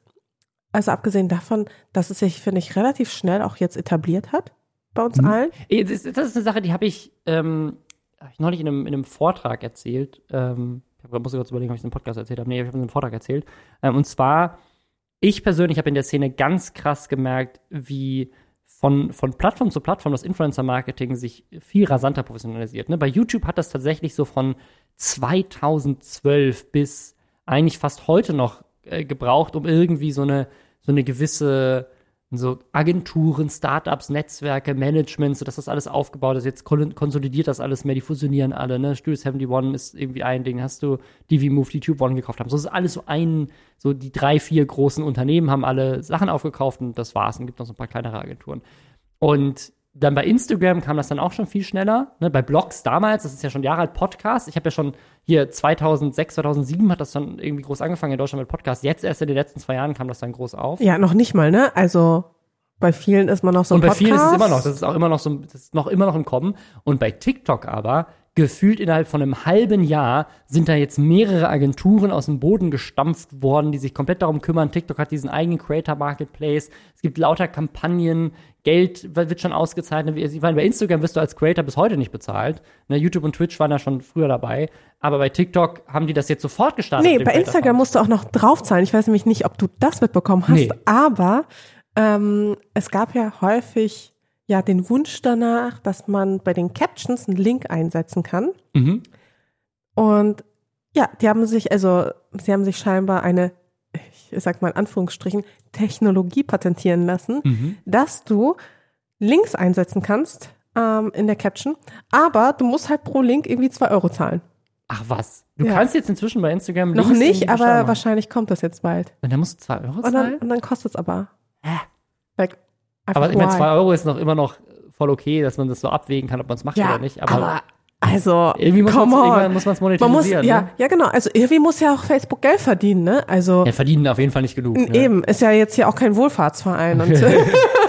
also abgesehen davon, dass es sich, finde ich, relativ schnell auch jetzt etabliert hat bei uns allen. Das ist, das ist eine Sache, die habe ich, ähm, hab ich neulich in einem, in einem Vortrag erzählt. Ähm, ich muss kurz überlegen, ob ich es im Podcast erzählt habe. Nee, ich habe es im Vortrag erzählt. Ähm, und zwar, ich persönlich habe in der Szene ganz krass gemerkt, wie von, von Plattform zu Plattform das Influencer-Marketing sich viel rasanter professionalisiert. Ne? Bei YouTube hat das tatsächlich so von 2012 bis eigentlich fast heute noch äh, gebraucht, um irgendwie so eine, so eine gewisse so Agenturen, Startups, Netzwerke, Management, so dass das alles aufgebaut ist. Jetzt kon- konsolidiert das alles mehr, die fusionieren alle, ne? Studio 71 ist irgendwie ein Ding, hast du DV Move, die Tube One gekauft haben. So ist alles so ein, so die drei, vier großen Unternehmen haben alle Sachen aufgekauft und das war's. Und gibt noch so ein paar kleinere Agenturen. Und dann bei Instagram kam das dann auch schon viel schneller. Ne? Bei Blogs damals, das ist ja schon Jahre alt, Podcast. Ich habe ja schon hier 2006, 2007 hat das dann irgendwie groß angefangen in Deutschland mit Podcasts. Jetzt erst in den letzten zwei Jahren kam das dann groß auf. Ja, noch nicht mal, ne? Also bei vielen ist man noch so ein Und bei Podcast. vielen ist es immer noch, das ist auch immer noch so, das ist noch immer noch im Kommen. Und bei TikTok aber, gefühlt innerhalb von einem halben Jahr, sind da jetzt mehrere Agenturen aus dem Boden gestampft worden, die sich komplett darum kümmern. TikTok hat diesen eigenen Creator Marketplace. Es gibt lauter Kampagnen. Geld wird schon ausgezahlt. Ich meine, bei Instagram wirst du als Creator bis heute nicht bezahlt. Ne, YouTube und Twitch waren da schon früher dabei. Aber bei TikTok haben die das jetzt sofort gestartet. Nee, bei Instagram musst du auch noch draufzahlen. Ich weiß nämlich nicht, ob du das mitbekommen hast, Nee. aber ähm, es gab ja häufig ja den Wunsch danach, dass man bei den Captions einen Link einsetzen kann. Mhm. Und ja, die haben sich, also sie haben sich scheinbar eine, ich sag mal in Anführungsstrichen, Technologie patentieren lassen, Mhm. dass du Links einsetzen kannst ähm, in der Caption, aber du musst halt pro Link irgendwie zwei Euro zahlen. Ach was. Du Ja. kannst jetzt inzwischen bei Instagram Noch Links in die nicht, aber machen. wahrscheinlich kommt das jetzt bald. Und dann musst du zwei Euro Und dann, zahlen? und dann kostet es aber. Hä? Like, Aber ich meine, zwei Euro ist noch immer noch voll okay, dass man das so abwägen kann, ob man es macht ja, oder nicht. Aber, aber, also, irgendwie muss come on. muss man's man muss, monetarisieren, ja, ne? ja, genau. Also irgendwie muss ja auch Facebook Geld verdienen, ne? Also ja, verdienen auf jeden Fall nicht genug. Ne? eben ist ja jetzt hier auch kein Wohlfahrtsverein und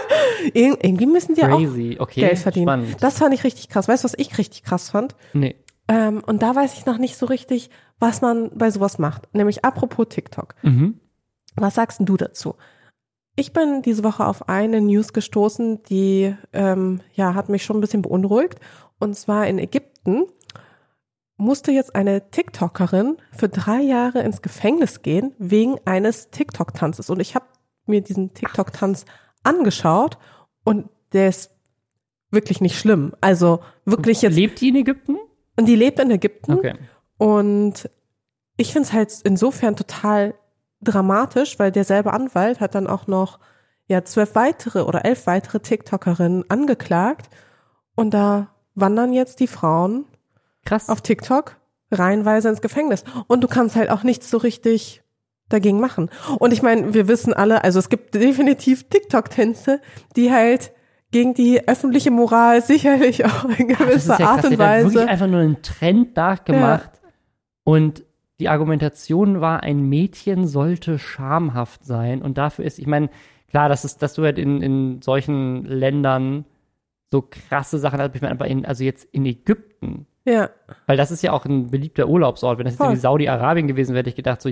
Ir- irgendwie müssen die Crazy. auch Okay, Geld verdienen. spannend. Das fand ich richtig krass. Weißt du, was ich richtig krass fand? Nee. Ähm, und da weiß ich noch nicht so richtig, was man bei sowas macht. Nämlich apropos TikTok. Mhm. Was sagst denn du dazu? Ich bin diese Woche auf eine News gestoßen, die ähm, ja hat mich schon ein bisschen beunruhigt. Und zwar in Ägypten musste jetzt eine TikTokerin für drei Jahre ins Gefängnis gehen wegen eines TikTok-Tanzes. Und ich habe mir diesen TikTok-Tanz angeschaut und der ist wirklich nicht schlimm. Also wirklich jetzt. Lebt die in Ägypten? Und die lebt in Ägypten. Okay. Und ich finde es halt insofern total dramatisch, weil derselbe Anwalt hat dann auch noch ja zwölf weitere oder elf weitere TikTokerinnen angeklagt und da wandern jetzt die Frauen Krass. auf TikTok reihenweise ins Gefängnis und du kannst halt auch nichts so richtig dagegen machen. Und ich meine, wir wissen alle, also es gibt definitiv TikTok-Tänze, die halt gegen die öffentliche Moral sicherlich auch in gewisser ja Art und der hat wirklich Weise. einfach nur einen Trend nachgemacht und die Argumentation war, ein Mädchen sollte schamhaft sein und dafür ist, ich meine, klar, das ist, dass du halt in, in solchen Ländern so krasse Sachen hast, ich meine, in, also jetzt in Ägypten, Ja, weil das ist ja auch ein beliebter Urlaubsort. Wenn das jetzt Voll. irgendwie Saudi-Arabien gewesen wäre, hätte ich gedacht, so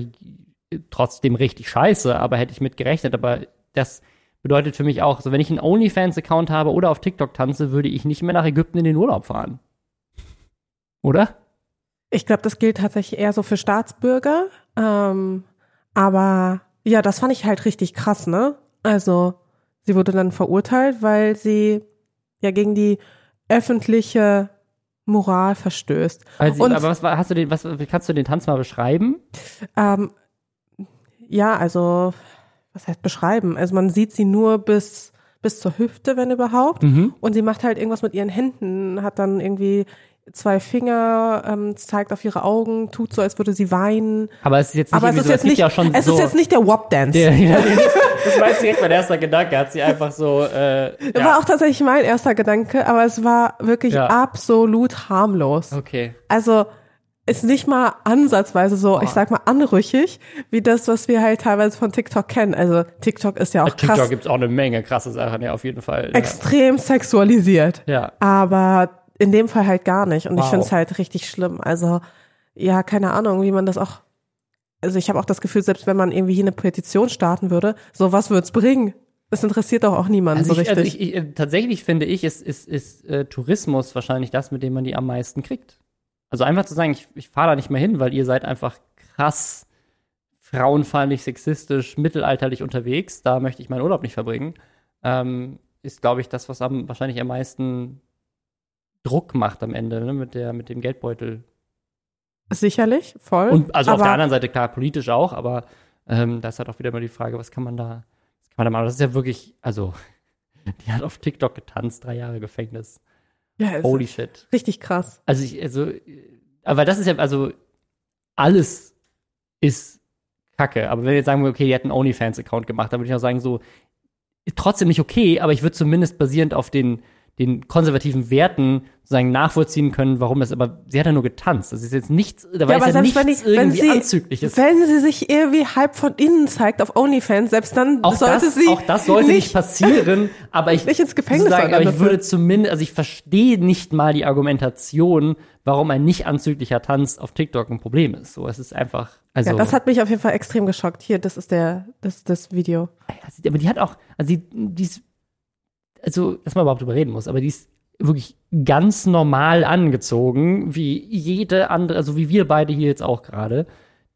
trotzdem richtig scheiße, aber hätte ich mit gerechnet. Aber das bedeutet für mich auch, so wenn ich einen OnlyFans-Account habe oder auf TikTok tanze, würde ich nicht mehr nach Ägypten in den Urlaub fahren. Oder? ich glaube, das gilt tatsächlich eher so für Staatsbürger. Ähm, aber ja, das fand ich halt richtig krass, ne? Also, sie wurde dann verurteilt, weil sie ja gegen die öffentliche Moral verstößt. Also, Und- aber was hast du den, was kannst du den Tanz mal beschreiben? Ähm, ja, also, was heißt beschreiben? Also man sieht sie nur bis, bis zur Hüfte, wenn überhaupt. Und sie macht halt irgendwas mit ihren Händen, hat dann irgendwie zwei Finger, ähm, zeigt auf ihre Augen, tut so, als würde sie weinen. Aber es ist jetzt nicht Aber es ist so, jetzt nicht, ja schon es so, ist jetzt nicht der Wop-Dance. der, ja, das war jetzt direkt mein erster Gedanke, hat sie einfach so, äh, Das ja. war auch tatsächlich mein erster Gedanke, aber es war wirklich Ja. absolut harmlos. okay. Also ist nicht mal ansatzweise so, ich sag mal, anrüchig, wie das, was wir halt teilweise von TikTok kennen. Also TikTok ist ja auch TikTok krass gibt's auch eine Menge krasse Sachen, ja, auf jeden Fall. Ja. extrem sexualisiert. ja. Aber in dem Fall halt gar nicht. Und ich Wow. finde es halt richtig schlimm. Also, ja, keine Ahnung, wie man das auch. Also ich habe auch das Gefühl, selbst wenn man irgendwie hier eine Petition starten würde, so was wird's bringen? Das interessiert doch auch niemanden Also, so ich, richtig. also ich, ich, tatsächlich finde ich, ist, ist, ist äh, Tourismus wahrscheinlich das, mit dem man die am meisten kriegt. Also einfach zu sagen, ich, ich fahre da nicht mehr hin, weil ihr seid einfach krass frauenfeindlich, sexistisch, mittelalterlich unterwegs, da möchte ich meinen Urlaub nicht verbringen, ähm, ist, glaube ich, das, was am, wahrscheinlich am meisten Druck macht am Ende, ne, mit, der, mit dem Geldbeutel. Sicherlich, voll. Und also auf aber, der anderen Seite, klar, politisch auch, aber ähm, da ist halt auch wieder mal die Frage, was kann man da, was kann man da machen? Das ist ja wirklich, also, die hat auf TikTok getanzt, drei Jahre Gefängnis. ja, Holy shit. richtig krass. Also ich, also, aber das ist ja, also, alles ist Kacke. Aber wenn wir jetzt sagen, okay, die hat einen OnlyFans-Account gemacht, dann würde ich auch sagen, so, trotzdem nicht okay, aber ich würde zumindest basierend auf den, den konservativen Werten sozusagen nachvollziehen können, warum das, aber sie hat ja nur getanzt. Das ist jetzt nichts, da war aber ja nichts wenn die- wenn irgendwie sie- anzügliches. Wenn sie sich irgendwie halb von innen zeigt auf OnlyFans, selbst dann Auch sollte das, sie auch das sollte nicht, passieren, aber ich, nicht ins Gefängnis sozusagen, aber ich würde zumindest, also ich verstehe nicht mal die Argumentation, warum ein nicht anzüglicher Tanz auf TikTok ein Problem ist. So, es ist einfach, also. Ja, das hat mich auf jeden Fall extrem geschockt. Hier, das ist der, das das Video. Aber die hat auch, also die, die ist, also, dass man überhaupt drüber reden muss, aber die ist wirklich ganz normal angezogen, wie jede andere, also wie wir beide hier jetzt auch gerade.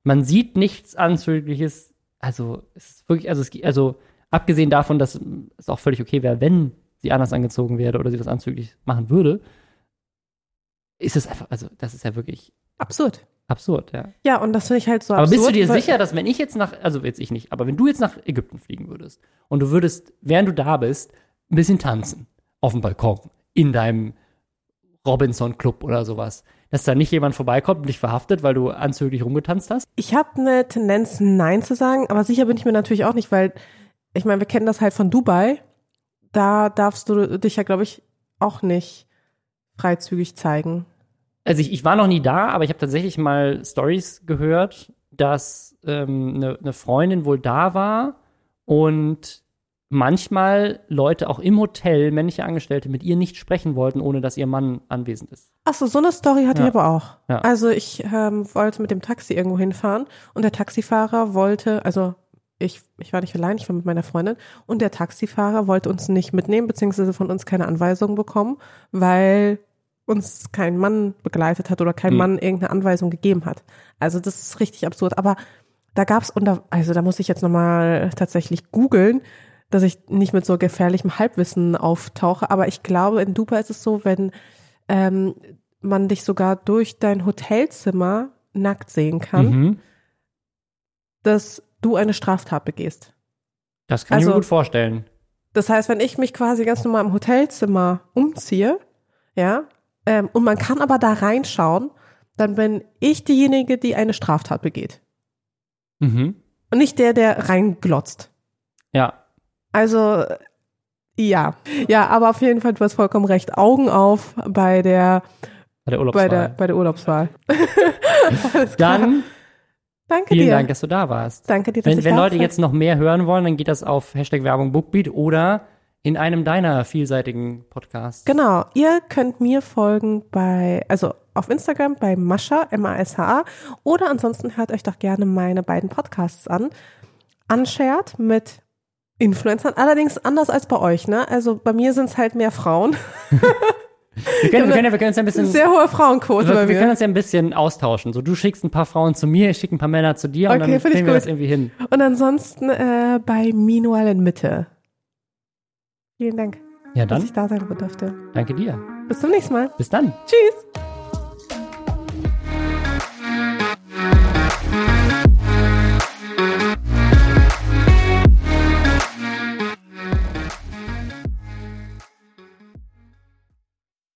Man sieht nichts Anzügliches, also, es ist wirklich, also, es, also, abgesehen davon, dass es auch völlig okay wäre, wenn sie anders angezogen wäre oder sie das anzüglich machen würde, ist es einfach, also, das ist ja wirklich Absurd. absurd, ja. Ja, und das finde ich halt so Aber absurd. bist du dir sicher, dass wenn ich jetzt nach, also jetzt ich nicht, aber wenn du jetzt nach Ägypten fliegen würdest und du würdest, während du da bist, ein bisschen tanzen auf dem Balkon in deinem Robinson Club oder sowas, dass da nicht jemand vorbeikommt und dich verhaftet, weil du anzüglich rumgetanzt hast? Ich habe eine Tendenz, Nein zu sagen, aber sicher bin ich mir natürlich auch nicht, weil ich meine, wir kennen das halt von Dubai. Da darfst du dich ja, glaube ich, auch nicht freizügig zeigen. Also ich, ich war noch nie da, aber ich habe tatsächlich mal Stories gehört, dass ähm, eine, eine Freundin wohl da war und manchmal Leute auch im Hotel, männliche Angestellte, mit ihr nicht sprechen wollten, ohne dass ihr Mann anwesend ist. Achso, so eine Story hatte Ja. ich aber auch. Ja. Also ich ähm, wollte mit dem Taxi irgendwo hinfahren und der Taxifahrer wollte, also ich, ich war nicht allein, ich war mit meiner Freundin und der Taxifahrer wollte uns nicht mitnehmen, beziehungsweise von uns keine Anweisung bekommen, weil uns kein Mann begleitet hat oder kein Hm. Mann irgendeine Anweisung gegeben hat. Also das ist richtig absurd. Aber da gab's unter, also da muss ich jetzt nochmal tatsächlich googeln, dass ich nicht mit so gefährlichem Halbwissen auftauche. Aber ich glaube, in Dubai ist es so, wenn ähm, man dich sogar durch dein Hotelzimmer nackt sehen kann, Mhm. dass du eine Straftat begehst. Das kann ich mir Also- gut vorstellen. Das heißt, wenn ich mich quasi ganz normal im Hotelzimmer umziehe, ja, ähm, und man kann aber da reinschauen, dann bin ich diejenige, die eine Straftat begeht. Mhm. Und nicht der, der reinglotzt. Ja. Also, ja. Ja, aber auf jeden Fall, du hast vollkommen recht. Augen auf bei der, Bei der bei Urlaubswahl. der, bei der Urlaubswahl. Alles klar. Dann danke vielen dir. Dank, dass du da warst. Danke dir, dass Wenn, ich wenn Leute jetzt noch mehr hören wollen, dann geht das auf Hashtag Werbung Bookbeat oder in einem deiner vielseitigen Podcasts. Genau, ihr könnt mir folgen bei, also auf Instagram bei Mascha, M-A-S-H-A, oder ansonsten hört euch doch gerne meine beiden Podcasts an. Unshared mit Influencern, allerdings anders als bei euch, ne? Also bei mir sind es halt mehr Frauen. Wir können, wir können, ja- wir können uns ja ein bisschen, Sehr hohe Frauenquote wir, bei wir können uns ja ein bisschen austauschen. So, du schickst ein paar Frauen zu mir, ich schicke ein paar Männer zu dir und Okay, dann finde ich kriegen wir das irgendwie hin. Und ansonsten äh, bei Minual in Mitte. Vielen Dank, Ja, dass dann ich da sein durfte. danke dir. Bis zum nächsten Mal. Bis dann. Tschüss.